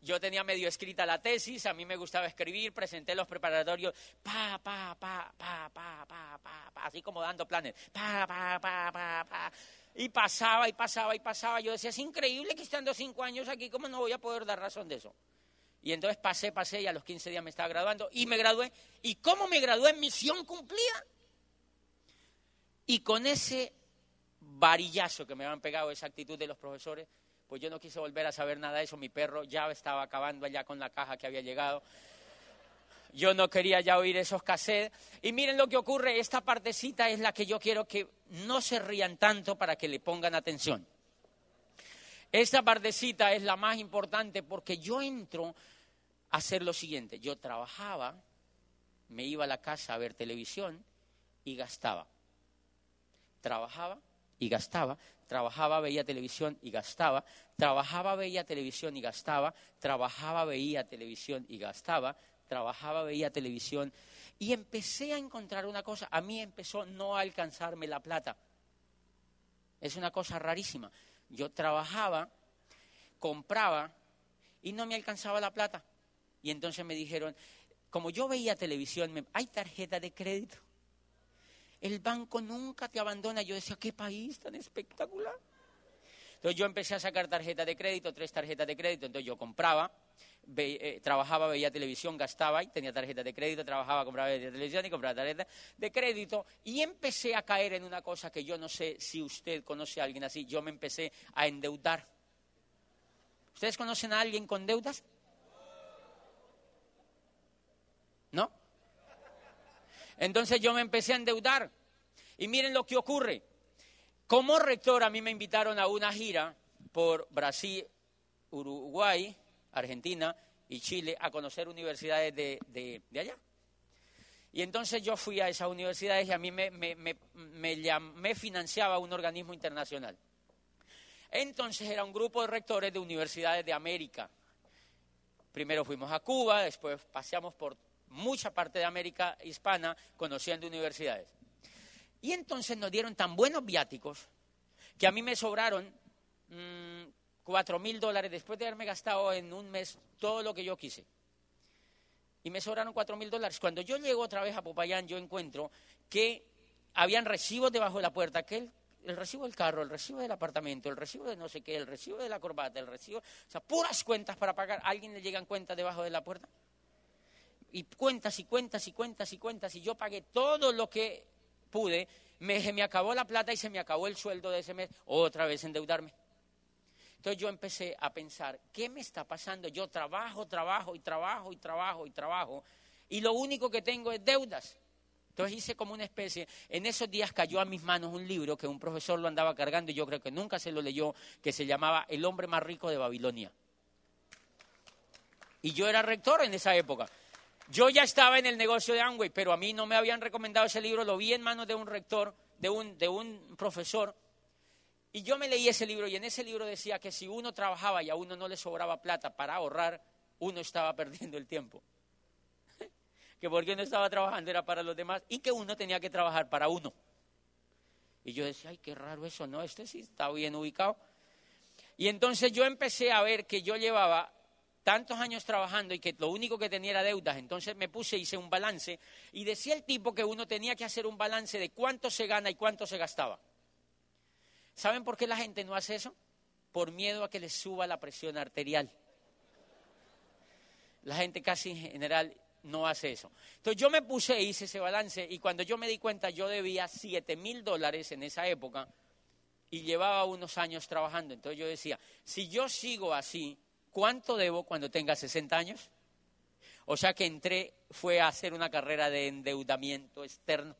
Yo tenía medio escrita la tesis, a mí me gustaba escribir, presenté los preparatorios, pa, pa, pa, pa, pa, pa, pa, pa, así como dando planes, pa, pa, pa, pa, pa. Y pasaba y pasaba y pasaba. Yo decía, es increíble que estando cinco años aquí, ¿cómo no voy a poder dar razón de eso? Y entonces pasé, pasé y a los 15 días me estaba graduando y me gradué. ¿Y cómo me gradué? Misión cumplida. Y con ese varillazo que me habían pegado esa actitud de los profesores, pues yo no quise volver a saber nada de eso. Mi perro ya estaba acabando allá con la caja que había llegado. Yo no quería ya oír esos cassettes. Y miren lo que ocurre, esta partecita es la que yo quiero que no se rían tanto para que le pongan atención. Esta partecita es la más importante porque yo entro a hacer lo siguiente. Yo trabajaba, me iba a la casa a ver televisión y gastaba. Trabajaba y gastaba, trabajaba, veía televisión y gastaba, trabajaba, veía televisión y gastaba, trabajaba, veía televisión y gastaba, trabajaba, veía televisión y empecé a encontrar una cosa, a mí empezó no a alcanzarme la plata. Es una cosa rarísima. Yo trabajaba, compraba y no me alcanzaba la plata. Y entonces me dijeron, como yo veía televisión, hay tarjeta de crédito. El banco nunca te abandona. Yo decía, qué país tan espectacular. Entonces yo empecé a sacar tarjeta de crédito, tres tarjetas de crédito. Entonces yo compraba, eh, trabajaba, veía televisión, gastaba y tenía tarjeta de crédito, trabajaba, compraba veía televisión y compraba tarjeta de crédito. Y empecé a caer en una cosa que yo no sé si usted conoce a alguien así. Yo me empecé a endeudar. ¿Ustedes conocen a alguien con deudas? ¿No? Entonces yo me empecé a endeudar. Y miren lo que ocurre. Como rector a mí me invitaron a una gira por Brasil, Uruguay, Argentina y Chile a conocer universidades de, allá. Y entonces yo fui a esas universidades y a mí me, me, financiaba un organismo internacional. Entonces era un grupo de rectores de universidades de América. Primero fuimos a Cuba, después paseamos por mucha parte de América hispana conociendo universidades. Y entonces nos dieron tan buenos viáticos que a mí me sobraron mm, cuatro mil dólares después de haberme gastado en un mes todo lo que yo quise. Y me sobraron cuatro mil dólares. Cuando yo llego otra vez a Popayán, yo encuentro que habían recibos debajo de la puerta, que el, el recibo del carro, el recibo del apartamento, el recibo de no sé qué, el recibo de la corbata, el recibo, o sea, puras cuentas para pagar. ¿A alguien le llegan cuentas debajo de la puerta? y cuentas y cuentas y cuentas y cuentas y yo pagué todo lo que pude, me, se me acabó la plata y se me acabó el sueldo de ese mes, otra vez endeudarme. Entonces yo empecé a pensar, ¿qué me está pasando? Yo trabajo, trabajo y trabajo y trabajo y trabajo y lo único que tengo es deudas. Entonces hice como una especie, en esos días cayó a mis manos un libro que un profesor lo andaba cargando y yo creo que nunca se lo leyó, que se llamaba El hombre más rico de Babilonia. Y yo era rector en esa época. Yo ya estaba en el negocio de Amway, pero a mí no me habían recomendado ese libro, lo vi en manos de un rector, de un, de un profesor, y yo me leí ese libro y en ese libro decía que si uno trabajaba y a uno no le sobraba plata para ahorrar, uno estaba perdiendo el tiempo. que porque uno estaba trabajando era para los demás y que uno tenía que trabajar para uno. Y yo decía, ay, qué raro eso, ¿no? Este sí está bien ubicado. Y entonces yo empecé a ver que yo llevaba tantos años trabajando y que lo único que tenía era deudas, entonces me puse, hice un balance y decía el tipo que uno tenía que hacer un balance de cuánto se gana y cuánto se gastaba. ¿Saben por qué la gente no hace eso? Por miedo a que les suba la presión arterial. La gente casi en general no hace eso. Entonces yo me puse e hice ese balance y cuando yo me di cuenta yo debía siete mil dólares en esa época y llevaba unos años trabajando. Entonces yo decía, si yo sigo así, ¿Cuánto debo cuando tenga 60 años? O sea que entré, fue a hacer una carrera de endeudamiento externo,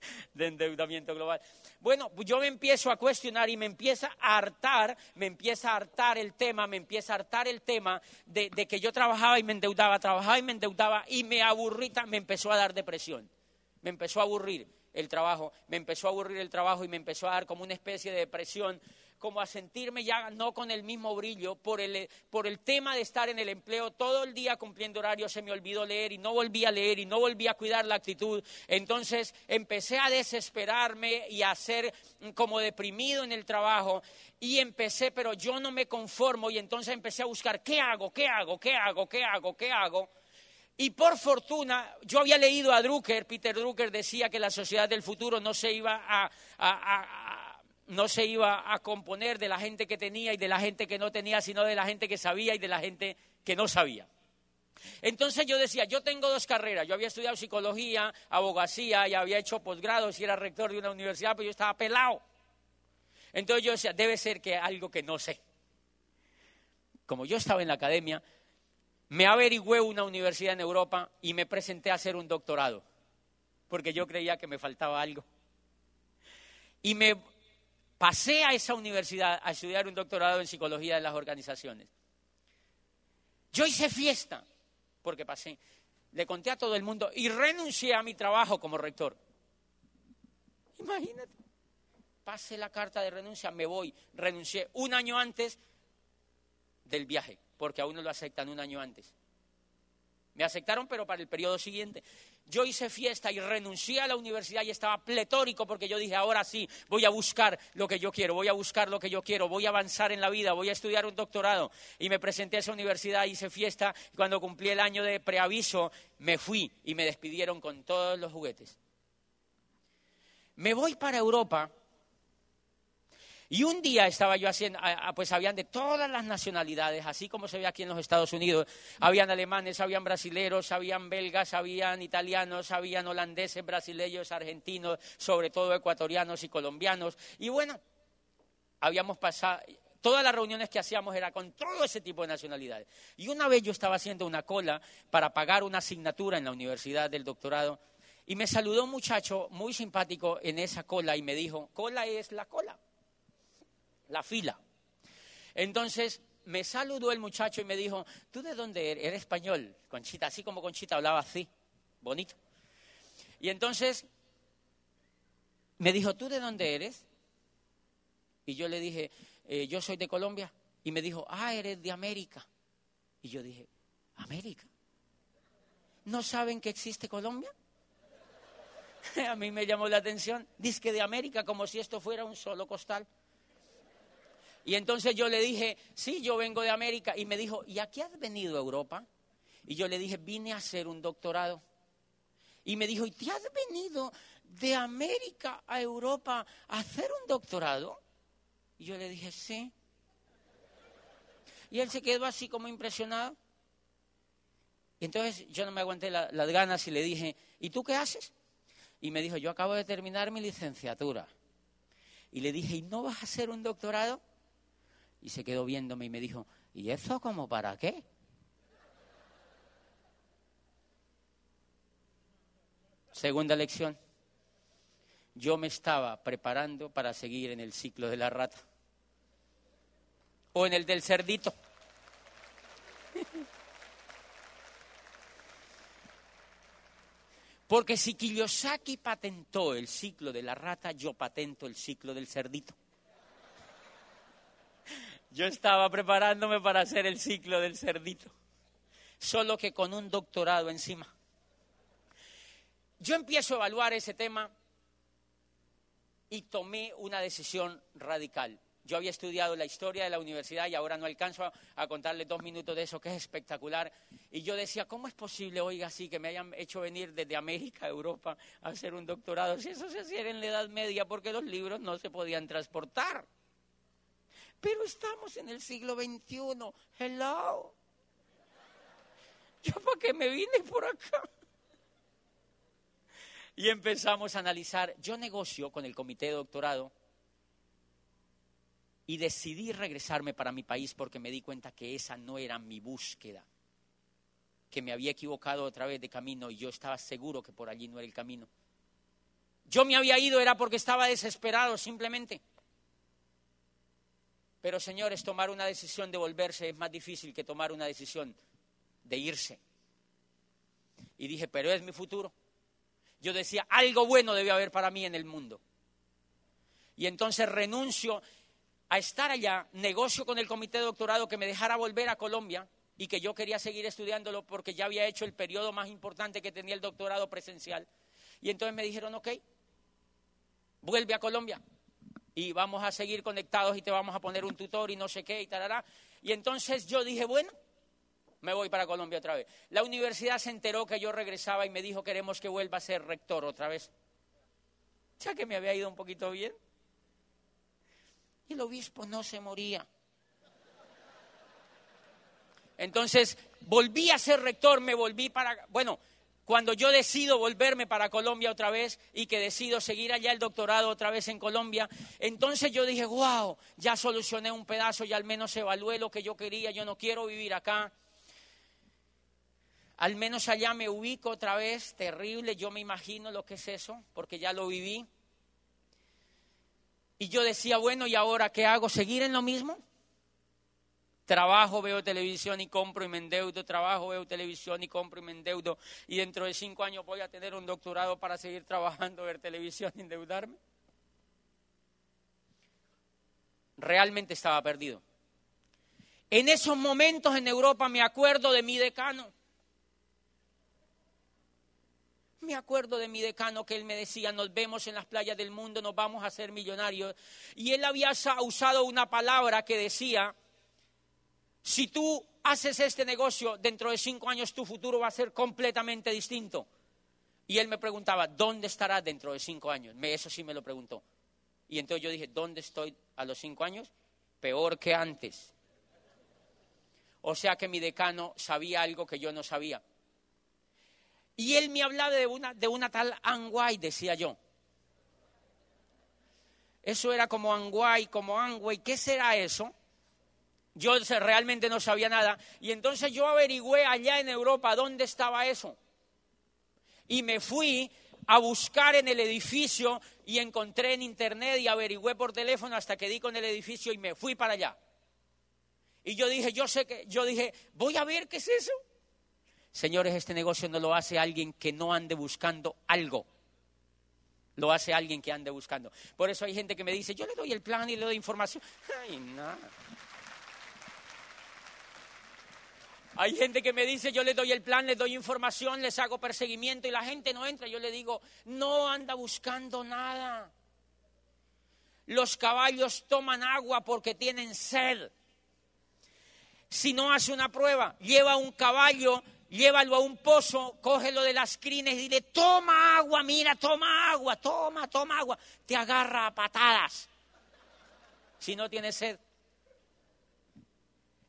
de endeudamiento global. Bueno, pues yo me empiezo a cuestionar y me empieza a hartar, me empieza a hartar el tema, me empieza a hartar el tema de, de que yo trabajaba y me endeudaba, trabajaba y me endeudaba y me aburrita, me empezó a dar depresión, me empezó a aburrir el trabajo, me empezó a aburrir el trabajo y me empezó a dar como una especie de depresión como a sentirme ya no con el mismo brillo por el, por el tema de estar en el empleo todo el día cumpliendo horario, se me olvidó leer y no volví a leer y no volví a cuidar la actitud. Entonces empecé a desesperarme y a ser como deprimido en el trabajo y empecé, pero yo no me conformo y entonces empecé a buscar qué hago, qué hago, qué hago, qué hago, qué hago. Y por fortuna, yo había leído a Drucker, Peter Drucker decía que la sociedad del futuro no se iba a, no se iba a componer de la gente que tenía y de la gente que no tenía, sino de la gente que sabía y de la gente que no sabía. Entonces yo decía, yo tengo dos carreras, yo había estudiado psicología, abogacía y había hecho posgrados y era rector de una universidad, pero yo estaba pelado. Entonces yo decía, debe ser que algo que no sé. Como yo estaba en la academia, me averigüé una universidad en Europa y me presenté a hacer un doctorado, porque yo creía que me faltaba algo. Y me pasé a esa universidad a estudiar un doctorado en psicología de las organizaciones. Yo hice fiesta, porque pasé. Le conté a todo el mundo y renuncié a mi trabajo como rector. Imagínate. Pasé la carta de renuncia, me voy. Renuncié un año antes del viaje, porque a uno lo aceptan un año antes. Me aceptaron, pero para el periodo siguiente. Yo hice fiesta y renuncié a la universidad y estaba pletórico porque yo dije, ahora sí, voy a buscar lo que yo quiero, voy a buscar lo que yo quiero, voy a avanzar en la vida, voy a estudiar un doctorado. Y me presenté a esa universidad, hice fiesta. Y cuando cumplí el año de preaviso, me fui y me despidieron con todos los juguetes. Me voy para Europa y un día estaba yo haciendo, pues habían de todas las nacionalidades, así como se ve aquí en los Estados Unidos. Habían alemanes, habían brasileros, habían belgas, habían italianos, habían holandeses, brasileños, argentinos, sobre todo ecuatorianos y colombianos. Y bueno, habíamos pasado, todas las reuniones que hacíamos era con todo ese tipo de nacionalidades. Y una vez yo estaba haciendo una cola para pagar una asignatura en la universidad del doctorado y me saludó un muchacho muy simpático en esa cola y me dijo, cola es la cola la fila. Entonces me saludó el muchacho y me dijo, ¿tú de dónde eres? Eres español, Conchita, así como Conchita hablaba así, bonito. Y entonces me dijo, ¿tú de dónde eres? Y yo le dije, eh, yo soy de Colombia. Y me dijo, ah, eres de América. Y yo dije, ¿América? ¿No saben que existe Colombia? A mí me llamó la atención. Dice que de América, como si esto fuera un solo costal. Y entonces yo le dije, sí, yo vengo de América. Y me dijo, ¿y a qué has venido a Europa? Y yo le dije, vine a hacer un doctorado. Y me dijo, ¿y te has venido de América a Europa a hacer un doctorado? Y yo le dije, sí. Y él se quedó así como impresionado. Y entonces yo no me aguanté las ganas y le dije, ¿y tú qué haces? Y me dijo, yo acabo de terminar mi licenciatura. Y le dije, ¿y no vas a hacer un doctorado? Y se quedó viéndome y me dijo, ¿y eso como para qué? Segunda lección. Yo me estaba preparando para seguir en el ciclo de la rata. O en el del cerdito. Porque si Kiyosaki patentó el ciclo de la rata, yo patento el ciclo del cerdito. Yo estaba preparándome para hacer el ciclo del cerdito, solo que con un doctorado encima. Yo empiezo a evaluar ese tema y tomé una decisión radical. Yo había estudiado la historia de la universidad y ahora no alcanzo a, contarle dos minutos de eso, que es espectacular. Y yo decía, ¿cómo es posible, oiga, así, que me hayan hecho venir desde América a Europa a hacer un doctorado? Si eso se hacía en la Edad Media, porque los libros no se podían transportar. Pero estamos en el siglo XXI. Hello. ¿Yo para qué me vine por acá? Y empezamos a analizar. Yo negocio con el comité de doctorado y decidí regresarme para mi país porque me di cuenta que esa no era mi búsqueda, que me había equivocado otra vez de camino y yo estaba seguro que por allí no era el camino. Yo me había ido era porque estaba desesperado simplemente. Pero señores, tomar una decisión de volverse es más difícil que tomar una decisión de irse. Y dije, pero es mi futuro. Yo decía, algo bueno debe haber para mí en el mundo. Y entonces renuncio a estar allá, negocio con el comité de doctorado que me dejara volver a Colombia y que yo quería seguir estudiándolo porque ya había hecho el periodo más importante que tenía el doctorado presencial. Y entonces me dijeron, ok, vuelve a Colombia y vamos a seguir conectados y te vamos a poner un tutor y no sé qué y tarará. Y entonces yo dije, bueno, me voy para Colombia otra vez. La universidad se enteró que yo regresaba y me dijo, queremos que vuelva a ser rector otra vez. Ya que me había ido un poquito bien. Y el obispo no se moría. Entonces volví a ser rector, me volví para... Bueno, cuando yo decido volverme para Colombia otra vez y que decido seguir allá el doctorado otra vez en Colombia, entonces yo dije, wow, ya solucioné un pedazo, y al menos evalué lo que yo quería, yo no quiero vivir acá. Al menos allá me ubico otra vez, terrible, yo me imagino lo que es eso, porque ya lo viví. Y yo decía, bueno, ¿y ahora qué hago? ¿Seguir en lo mismo? Trabajo, veo televisión y compro y me endeudo. Trabajo, veo televisión y compro y me endeudo. Y dentro de cinco años voy a tener un doctorado para seguir trabajando, ver televisión y endeudarme. Realmente estaba perdido. En esos momentos en Europa me acuerdo de mi decano. Me acuerdo de mi decano que él me decía, nos vemos en las playas del mundo, nos vamos a hacer millonarios. Y él había usado una palabra que decía, si tú haces este negocio, dentro de cinco años tu futuro va a ser completamente distinto. Y él me preguntaba, ¿dónde estará dentro de cinco años? Eso sí me lo preguntó. Y entonces yo dije, ¿dónde estoy a los cinco años? Peor que antes. O sea que mi decano sabía algo que yo no sabía. Y él me hablaba de una, de una tal Anguay, decía yo. Eso era como Anguay, como Anguay. ¿Qué será eso? Yo realmente no sabía nada. Y entonces yo averigüé allá en Europa dónde estaba eso. Y me fui a buscar en el edificio y encontré en internet y averigüé por teléfono hasta que di con el edificio y me fui para allá. Y yo dije, yo sé que, yo dije, voy a ver qué es eso. Señores, este negocio no lo hace alguien que no ande buscando algo. Lo hace alguien que ande buscando. Por eso hay gente que me dice, yo le doy el plan y le doy información. Ay, nada. Hay gente que me dice, yo le doy el plan, le doy información, les hago perseguimiento y la gente no entra. Yo le digo, no anda buscando nada. Los caballos toman agua porque tienen sed. Si no hace una prueba, lleva un caballo, llévalo a un pozo, cógelo de las crines y dile, toma agua, mira, toma agua, toma, toma agua. Te agarra a patadas si no tiene sed.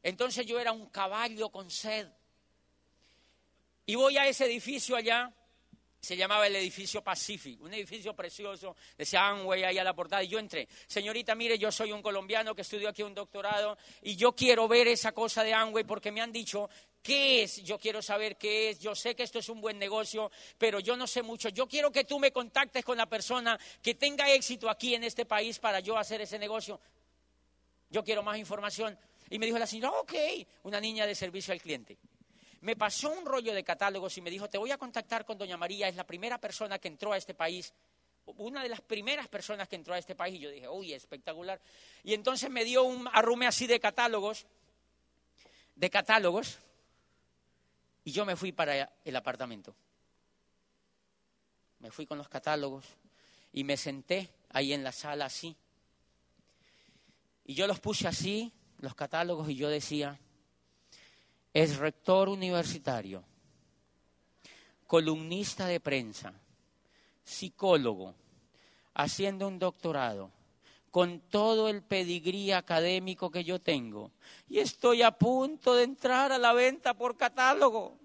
Entonces yo era un caballo con sed. Y voy a ese edificio allá, se llamaba el edificio Pacific, un edificio precioso, decía Amway ahí a la portada, y yo entré. Señorita, mire, yo soy un colombiano que estudió aquí un doctorado, y yo quiero ver esa cosa de Amway porque me han dicho ¿Qué es? Yo quiero saber qué es. Yo sé que esto es un buen negocio, pero yo no sé mucho. Yo quiero que tú me contactes con la persona que tenga éxito aquí en este país para yo hacer ese negocio. Yo quiero más información. Y me dijo la señora, ok, una niña de servicio al cliente. Me pasó un rollo de catálogos y me dijo, te voy a contactar con doña María, es la primera persona que entró a este país, una de las primeras personas que entró a este país. Y yo dije, uy, espectacular. Y entonces me dio un arrume así de catálogos, de catálogos, y yo me fui para el apartamento. Me fui con los catálogos y me senté ahí en la sala así. Y yo los puse así los catálogos y yo decía, es rector universitario, columnista de prensa, psicólogo, haciendo un doctorado, con todo el pedigrí académico que yo tengo, y estoy a punto de entrar a la venta por catálogo.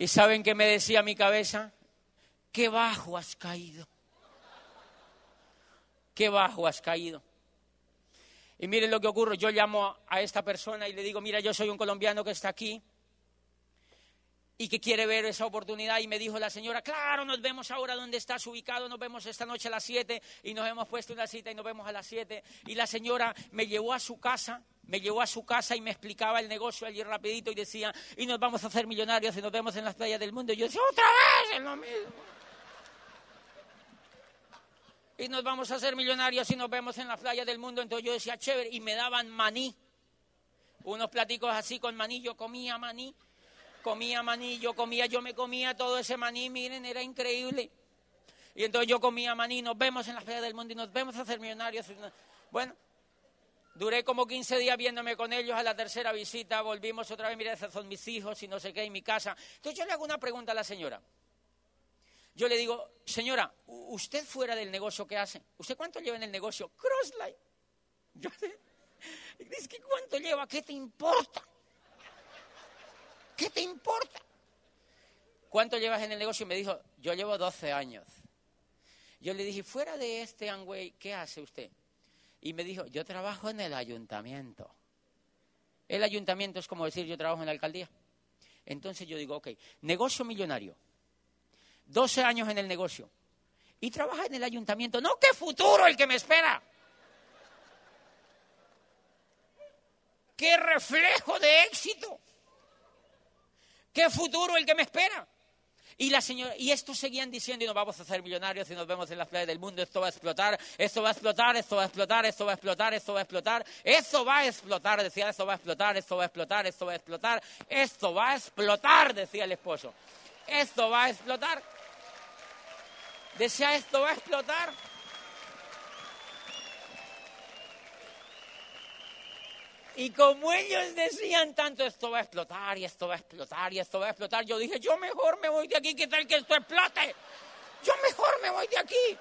¿Y saben qué me decía mi cabeza? Qué bajo has caído. Qué bajo has caído. Y miren lo que ocurre. Yo llamo a esta persona y le digo, mira, yo soy un colombiano que está aquí y que quiere ver esa oportunidad. Y me dijo la señora, claro, nos vemos ahora donde estás ubicado, nos vemos esta noche a las 7 y nos hemos puesto una cita y nos vemos a las 7. Y la señora me llevó a su casa me llevó a su casa y me explicaba el negocio allí rapidito y decía, y nos vamos a hacer millonarios y nos vemos en las playas del mundo. Y yo decía, otra vez es lo mismo. Y nos vamos a hacer millonarios y nos vemos en las playas del mundo. Entonces yo decía, chévere, y me daban maní. Unos platicos así con maní, yo comía maní, comía maní, yo comía, yo me comía todo ese maní, miren, era increíble. Y entonces yo comía maní, nos vemos en las playas del mundo y nos vemos a hacer millonarios. Bueno, Duré como 15 días viéndome con ellos a la tercera visita, volvimos otra vez, mira, esos son mis hijos y no sé qué, en mi casa. Entonces yo le hago una pregunta a la señora. yo le digo, señora, usted fuera del negocio que hace, ¿usted cuánto lleva en el negocio? Crossline. Yo dice que cuánto lleva, ¿qué te importa? ¿Qué te importa? ¿Cuánto llevas en el negocio? Y me dijo, yo llevo 12 años. Yo le dije, fuera de este Angway, ¿qué hace usted? Y me dijo, yo trabajo en el ayuntamiento. El ayuntamiento es como decir, yo trabajo en la alcaldía. Entonces yo digo, ok, negocio millonario, 12 años en el negocio y trabaja en el ayuntamiento. No, qué futuro el que me espera. Qué reflejo de éxito. Qué futuro el que me espera. Y, la señora, y estos seguían diciendo, y nos vamos a hacer millonarios y nos vemos en las playas del mundo, esto va a explotar, esto va a explotar, esto va a explotar, esto va a explotar, esto va a explotar, esto va a explotar, decía, esto va a explotar, esto va a explotar, esto va a explotar, esto va a explotar, decía el esposo. Esto va a explotar. Decía, esto va a explotar. Y como ellos decían tanto, esto va a explotar y esto va a explotar y esto va a explotar, yo dije, yo mejor me voy de aquí, ¿qué tal que esto explote? Yo mejor me voy de aquí.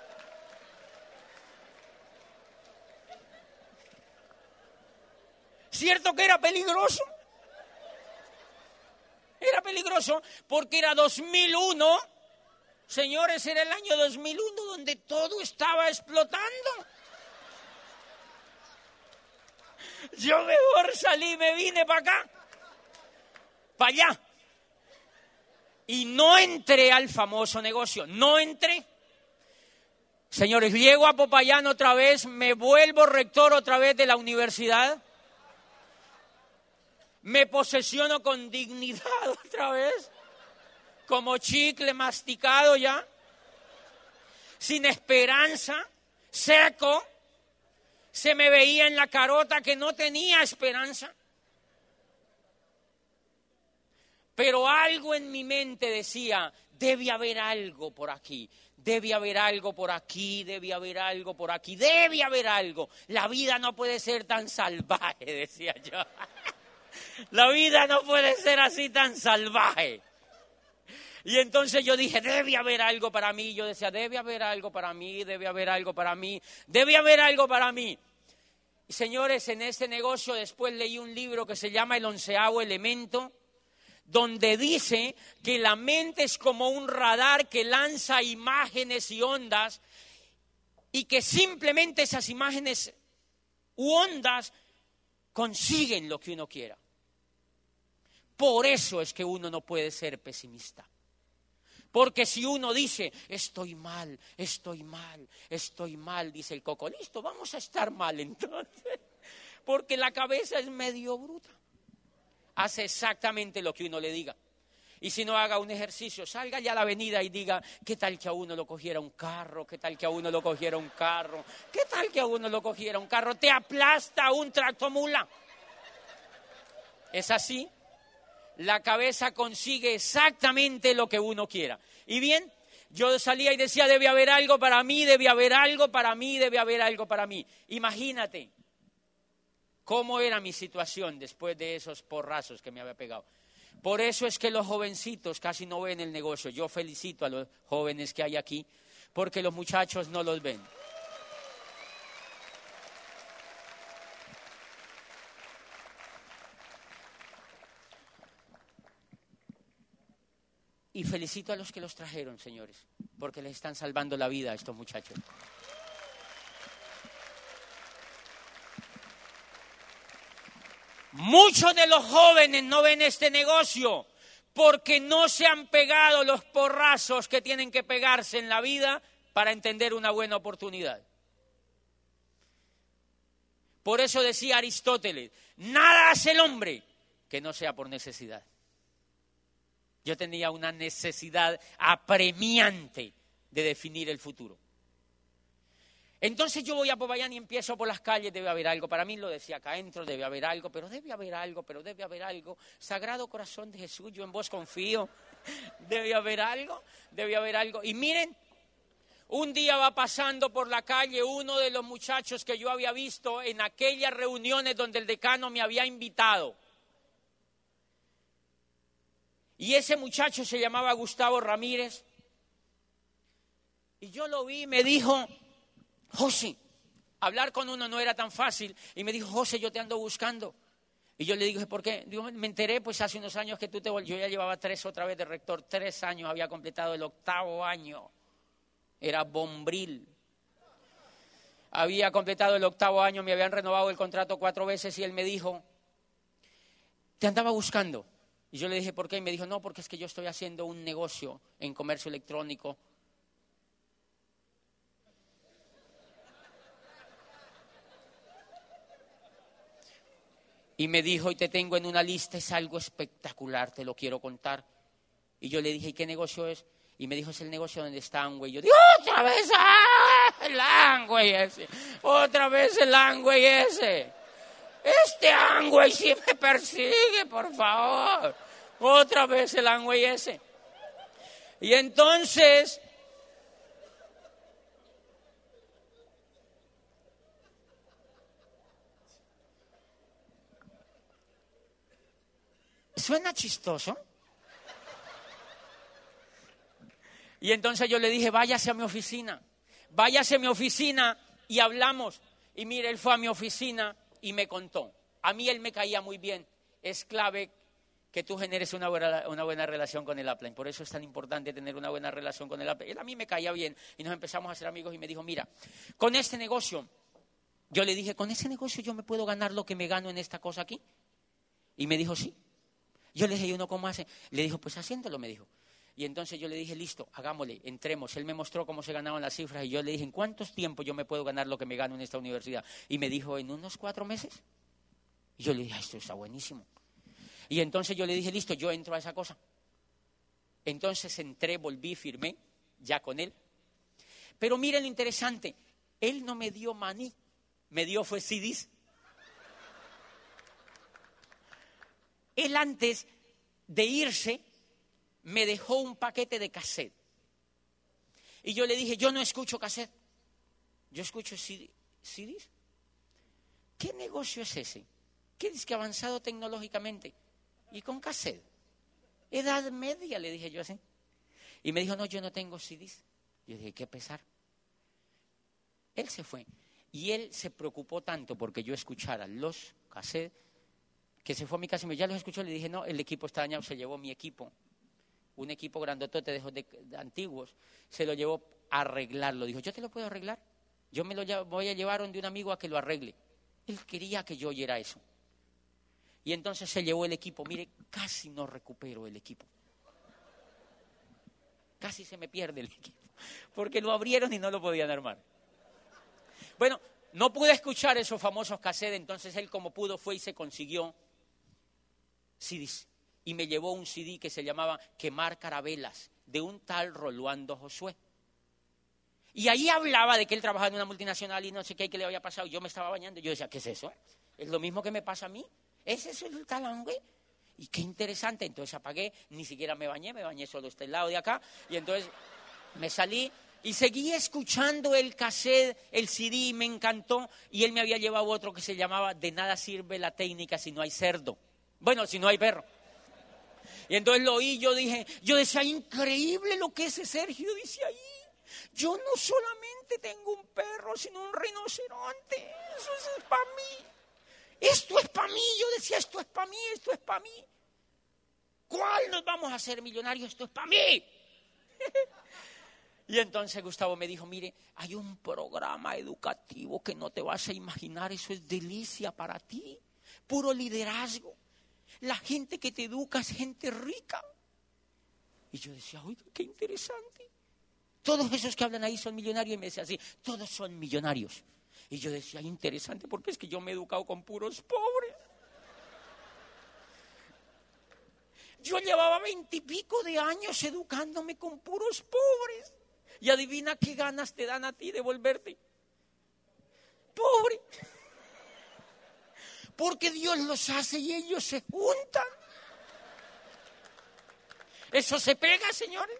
¿Cierto que era peligroso? Era peligroso porque era 2001. Señores, era el año 2001 donde todo estaba explotando. Yo mejor salí, me vine para acá, para allá. Y no entré al famoso negocio, no entré. Señores, llego a Popayán otra vez, me vuelvo rector otra vez de la universidad, me posesiono con dignidad otra vez, como chicle masticado ya, sin esperanza, seco se me veía en la carota que no tenía esperanza. Pero algo en mi mente decía, debe haber algo por aquí, debe haber algo por aquí, debe haber algo por aquí, debe haber algo. La vida no puede ser tan salvaje, decía yo. La vida no puede ser así tan salvaje. Y entonces yo dije, debe haber algo para mí. Yo decía, debe haber algo para mí, debe haber algo para mí, debe haber algo para mí. Y señores, en este negocio después leí un libro que se llama El onceavo elemento, donde dice que la mente es como un radar que lanza imágenes y ondas y que simplemente esas imágenes u ondas consiguen lo que uno quiera. Por eso es que uno no puede ser pesimista. Porque si uno dice, estoy mal, estoy mal, estoy mal, dice el coco, listo, vamos a estar mal entonces. Porque la cabeza es medio bruta. Hace exactamente lo que uno le diga. Y si no haga un ejercicio, salga ya a la avenida y diga, ¿qué tal que a uno lo cogiera un carro? ¿Qué tal que a uno lo cogiera un carro? ¿Qué tal que a uno lo cogiera un carro? Te aplasta un tractomula. ¿Es así? La cabeza consigue exactamente lo que uno quiera. Y bien, yo salía y decía, debe haber algo para mí, debe haber algo para mí, debe haber algo para mí. Imagínate cómo era mi situación después de esos porrazos que me había pegado. Por eso es que los jovencitos casi no ven el negocio. Yo felicito a los jóvenes que hay aquí, porque los muchachos no los ven. Y felicito a los que los trajeron, señores, porque les están salvando la vida a estos muchachos. Muchos de los jóvenes no ven este negocio porque no se han pegado los porrazos que tienen que pegarse en la vida para entender una buena oportunidad. Por eso decía Aristóteles, nada hace el hombre que no sea por necesidad. Yo tenía una necesidad apremiante de definir el futuro. Entonces yo voy a Popayán y empiezo por las calles, debe haber algo. Para mí lo decía acá adentro, debe haber algo, pero debe haber algo, pero debe haber algo. Sagrado corazón de Jesús, yo en vos confío. Debe haber algo, debe haber algo. Y miren, un día va pasando por la calle uno de los muchachos que yo había visto en aquellas reuniones donde el decano me había invitado. Y ese muchacho se llamaba Gustavo Ramírez. Y yo lo vi y me dijo, José, hablar con uno no era tan fácil. Y me dijo, José, yo te ando buscando. Y yo le dije, ¿por qué? Me enteré pues hace unos años que tú te Yo ya llevaba tres otra vez de rector, tres años, había completado el octavo año. Era bombril. Había completado el octavo año, me habían renovado el contrato cuatro veces y él me dijo, te andaba buscando. Y yo le dije, ¿por qué? Y me dijo, no, porque es que yo estoy haciendo un negocio en comercio electrónico Y me dijo, y te tengo en una lista, es algo espectacular, te lo quiero contar. Y yo le dije, ¿y qué negocio es? Y me dijo, es el negocio donde está Angway. Yo digo, otra vez ¡ah! el Angway ese, otra vez el Angway ese. Este Angway sí me persigue, por favor. Otra vez el Angway ese. Y entonces ¿Suena chistoso? Y entonces yo le dije, váyase a mi oficina, váyase a mi oficina y hablamos. Y mire, él fue a mi oficina y me contó. A mí él me caía muy bien. Es clave que tú generes una buena, una buena relación con el Apple. Por eso es tan importante tener una buena relación con el Apple. Él a mí me caía bien y nos empezamos a hacer amigos y me dijo, mira, con este negocio, yo le dije, con ese negocio yo me puedo ganar lo que me gano en esta cosa aquí. Y me dijo, sí. Yo le dije, ¿y uno cómo hace? Le dijo, pues haciéndolo, me dijo. Y entonces yo le dije, listo, hagámosle, entremos. Él me mostró cómo se ganaban las cifras y yo le dije, ¿en cuántos tiempos yo me puedo ganar lo que me gano en esta universidad? Y me dijo, ¿en unos cuatro meses? Y yo le dije, esto está buenísimo. Y entonces yo le dije, listo, yo entro a esa cosa. Entonces entré, volví, firmé, ya con él. Pero miren lo interesante, él no me dio maní, me dio fue CDs. Él antes de irse me dejó un paquete de cassette. Y yo le dije, yo no escucho cassette, yo escucho CDs. ¿Qué negocio es ese? ¿Qué dice que avanzado tecnológicamente? Y con cassette. Edad media, le dije yo así. Y me dijo, no, yo no tengo CDs. Yo dije, qué pesar. Él se fue. Y él se preocupó tanto porque yo escuchara los cassettes que se fue a mi casa y me ya los escuchó, le dije, no, el equipo está dañado, se llevó mi equipo, un equipo grandotote de, de, de antiguos, se lo llevó a arreglarlo. Dijo, ¿yo te lo puedo arreglar? Yo me lo voy a llevar donde un amigo a que lo arregle. Él quería que yo oyera eso. Y entonces se llevó el equipo. Mire, casi no recupero el equipo. Casi se me pierde el equipo. Porque lo abrieron y no lo podían armar. Bueno, no pude escuchar esos famosos cassettes, entonces él como pudo fue y se consiguió CDs. Y me llevó un CD que se llamaba Quemar Carabelas, de un tal Roluando Josué. Y ahí hablaba de que él trabajaba en una multinacional y no sé qué, le había pasado. Yo me estaba bañando y yo decía, ¿qué es eso? Es lo mismo que me pasa a mí. ¿Es eso el talangue? Y qué interesante. Entonces apagué, ni siquiera me bañé, me bañé solo este lado de acá. Y entonces me salí y seguí escuchando el cassette, el CD, me encantó. Y él me había llevado otro que se llamaba De nada sirve la técnica si no hay cerdo. Bueno, si no hay perro. Y entonces lo oí, yo dije, yo decía, increíble lo que ese Sergio dice ahí. Yo no solamente tengo un perro, sino un rinoceronte. Eso es para mí. Esto es para mí. Yo decía, esto es para mí, esto es para mí. ¿Cuál nos vamos a hacer millonarios? Esto es para mí. y entonces Gustavo me dijo, mire, hay un programa educativo que no te vas a imaginar, eso es delicia para ti, puro liderazgo. La gente que te educa es gente rica. Y yo decía, oiga, qué interesante. Todos esos que hablan ahí son millonarios. Y me decía así, todos son millonarios. Y yo decía, interesante, porque es que yo me he educado con puros pobres. Yo llevaba veintipico de años educándome con puros pobres. Y adivina qué ganas te dan a ti de volverte pobre porque Dios los hace y ellos se juntan. Eso se pega, señores.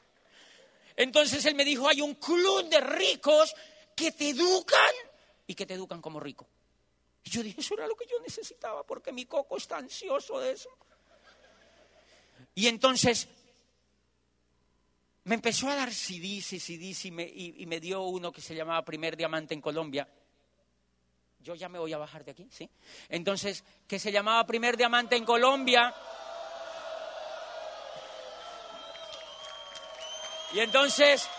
Entonces él me dijo, hay un club de ricos que te educan y que te educan como rico. Y yo dije, eso era lo que yo necesitaba porque mi coco está ansioso de eso. Y entonces me empezó a dar CDs y CDs y me, y, y me dio uno que se llamaba Primer Diamante en Colombia. Yo ya me voy a bajar de aquí, ¿sí? Entonces, que se llamaba Primer Diamante en Colombia. Y entonces,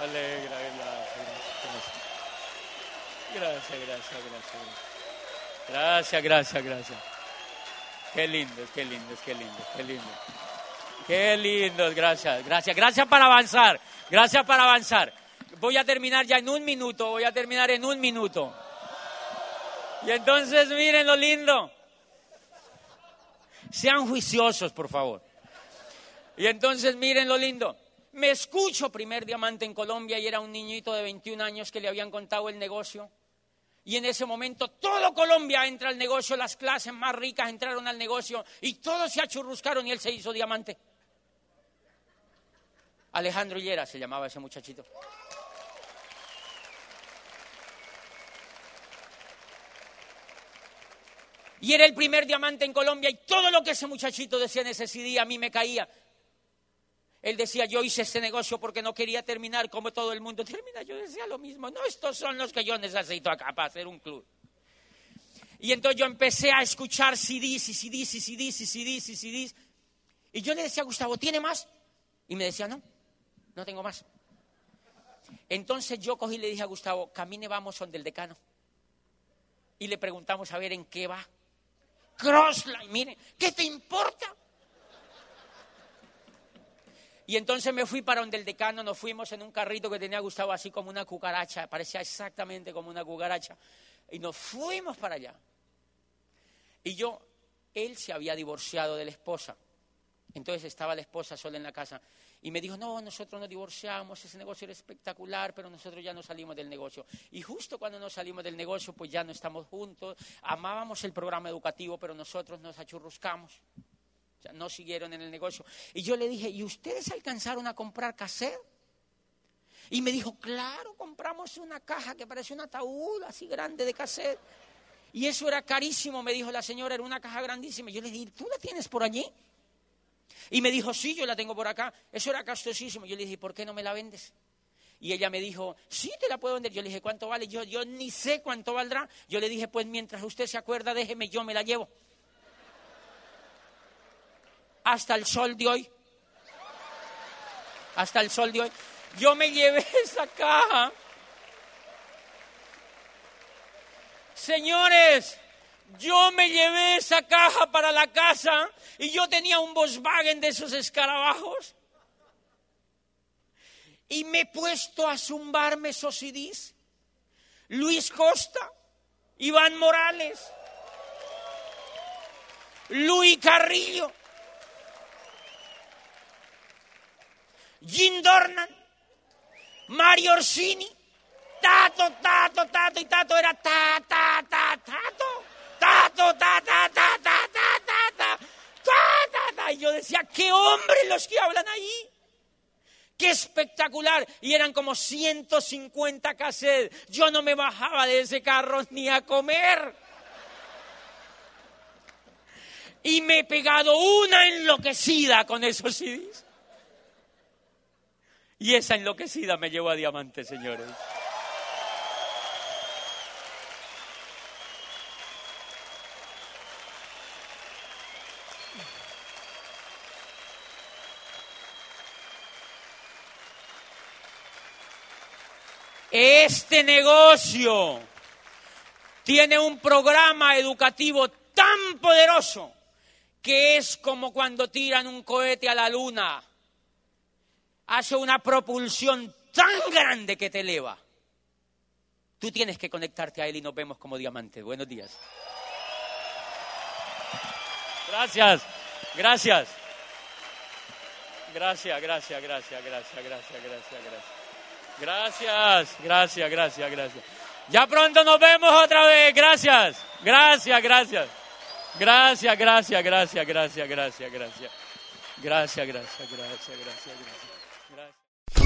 alegra, gracias, gracias, gracias, gracias. Gracias, gracias, gracias. Qué lindo, qué lindo, qué lindo, qué lindo. Qué lindo, gracias, gracias, gracias para avanzar, gracias para avanzar. Voy a terminar ya en un minuto, voy a terminar en un minuto. Y entonces miren lo lindo. Sean juiciosos, por favor. Y entonces miren lo lindo. Me escucho primer diamante en Colombia y era un niñito de 21 años que le habían contado el negocio. Y en ese momento todo Colombia entra al negocio, las clases más ricas entraron al negocio y todos se achurruscaron y él se hizo diamante. Alejandro Hillera se llamaba ese muchachito. Y era el primer diamante en Colombia y todo lo que ese muchachito decía en ese CD a mí me caía. Él decía, yo hice este negocio porque no quería terminar como todo el mundo termina. Yo decía lo mismo, no, estos son los que yo necesito acá para hacer un club. Y entonces yo empecé a escuchar CDs y CDs y CDs y CDs y CDs. Y yo le decía a Gustavo, ¿tiene más? Y me decía, no, no tengo más. Entonces yo cogí y le dije a Gustavo, camine, vamos donde el decano. Y le preguntamos a ver en qué va. Crossline, mire, ¿qué te importa? Y entonces me fui para donde el decano, nos fuimos en un carrito que tenía Gustavo así como una cucaracha, parecía exactamente como una cucaracha. Y nos fuimos para allá. Y yo, él se había divorciado de la esposa. Entonces estaba la esposa sola en la casa. Y me dijo, no, nosotros nos divorciamos, ese negocio era espectacular, pero nosotros ya no salimos del negocio. Y justo cuando nos salimos del negocio, pues ya no estamos juntos. Amábamos el programa educativo, pero nosotros nos achurruscamos. O sea, no siguieron en el negocio. Y yo le dije, ¿y ustedes alcanzaron a comprar cassette? Y me dijo, claro, compramos una caja que parece un ataúd así grande de cassette. Y eso era carísimo, me dijo la señora, era una caja grandísima. Yo le dije, ¿tú la tienes por allí? Y me dijo, sí, yo la tengo por acá. Eso era costosísimo. Yo le dije, ¿por qué no me la vendes? Y ella me dijo, sí, te la puedo vender. Yo le dije, ¿cuánto vale? Yo, yo ni sé cuánto valdrá. Yo le dije, pues mientras usted se acuerda, déjeme, yo me la llevo hasta el sol de hoy. Hasta el sol de hoy. Yo me llevé esa caja. Señores, yo me llevé esa caja para la casa y yo tenía un Volkswagen de esos escarabajos. Y me he puesto a zumbarme esos CDs. Luis Costa, Iván Morales, Luis Carrillo. Jim Dornan, Mario Orsini, Tato, Tato, Tato, y Tato era ta, ta, ta, Tato, Tato, ta, ta, ta, ta, ta, ta, ta, ta, ta, Y yo decía, qué hombres los que hablan ahí. ¡Qué espectacular! Y eran como 150 cassettes. Yo no me bajaba de ese carro ni a comer. Y me he pegado una enloquecida con esos CDs. Y esa enloquecida me llevó a diamante, señores. Este negocio tiene un programa educativo tan poderoso que es como cuando tiran un cohete a la luna hace una propulsión tan grande que te eleva. Tú tienes que conectarte a Él y nos vemos como diamantes. Buenos días. Gracias, gracias. Gracias, gracias, gracias, gracias, gracias, gracias, gracias. Gracias, gracias, gracias, gracias. Ya pronto nos vemos otra vez. Gracias, gracias, gracias. Gracias, gracias, gracias, gracias, gracias, gracias. Gracias, gracias, gracias, gracias, gracias.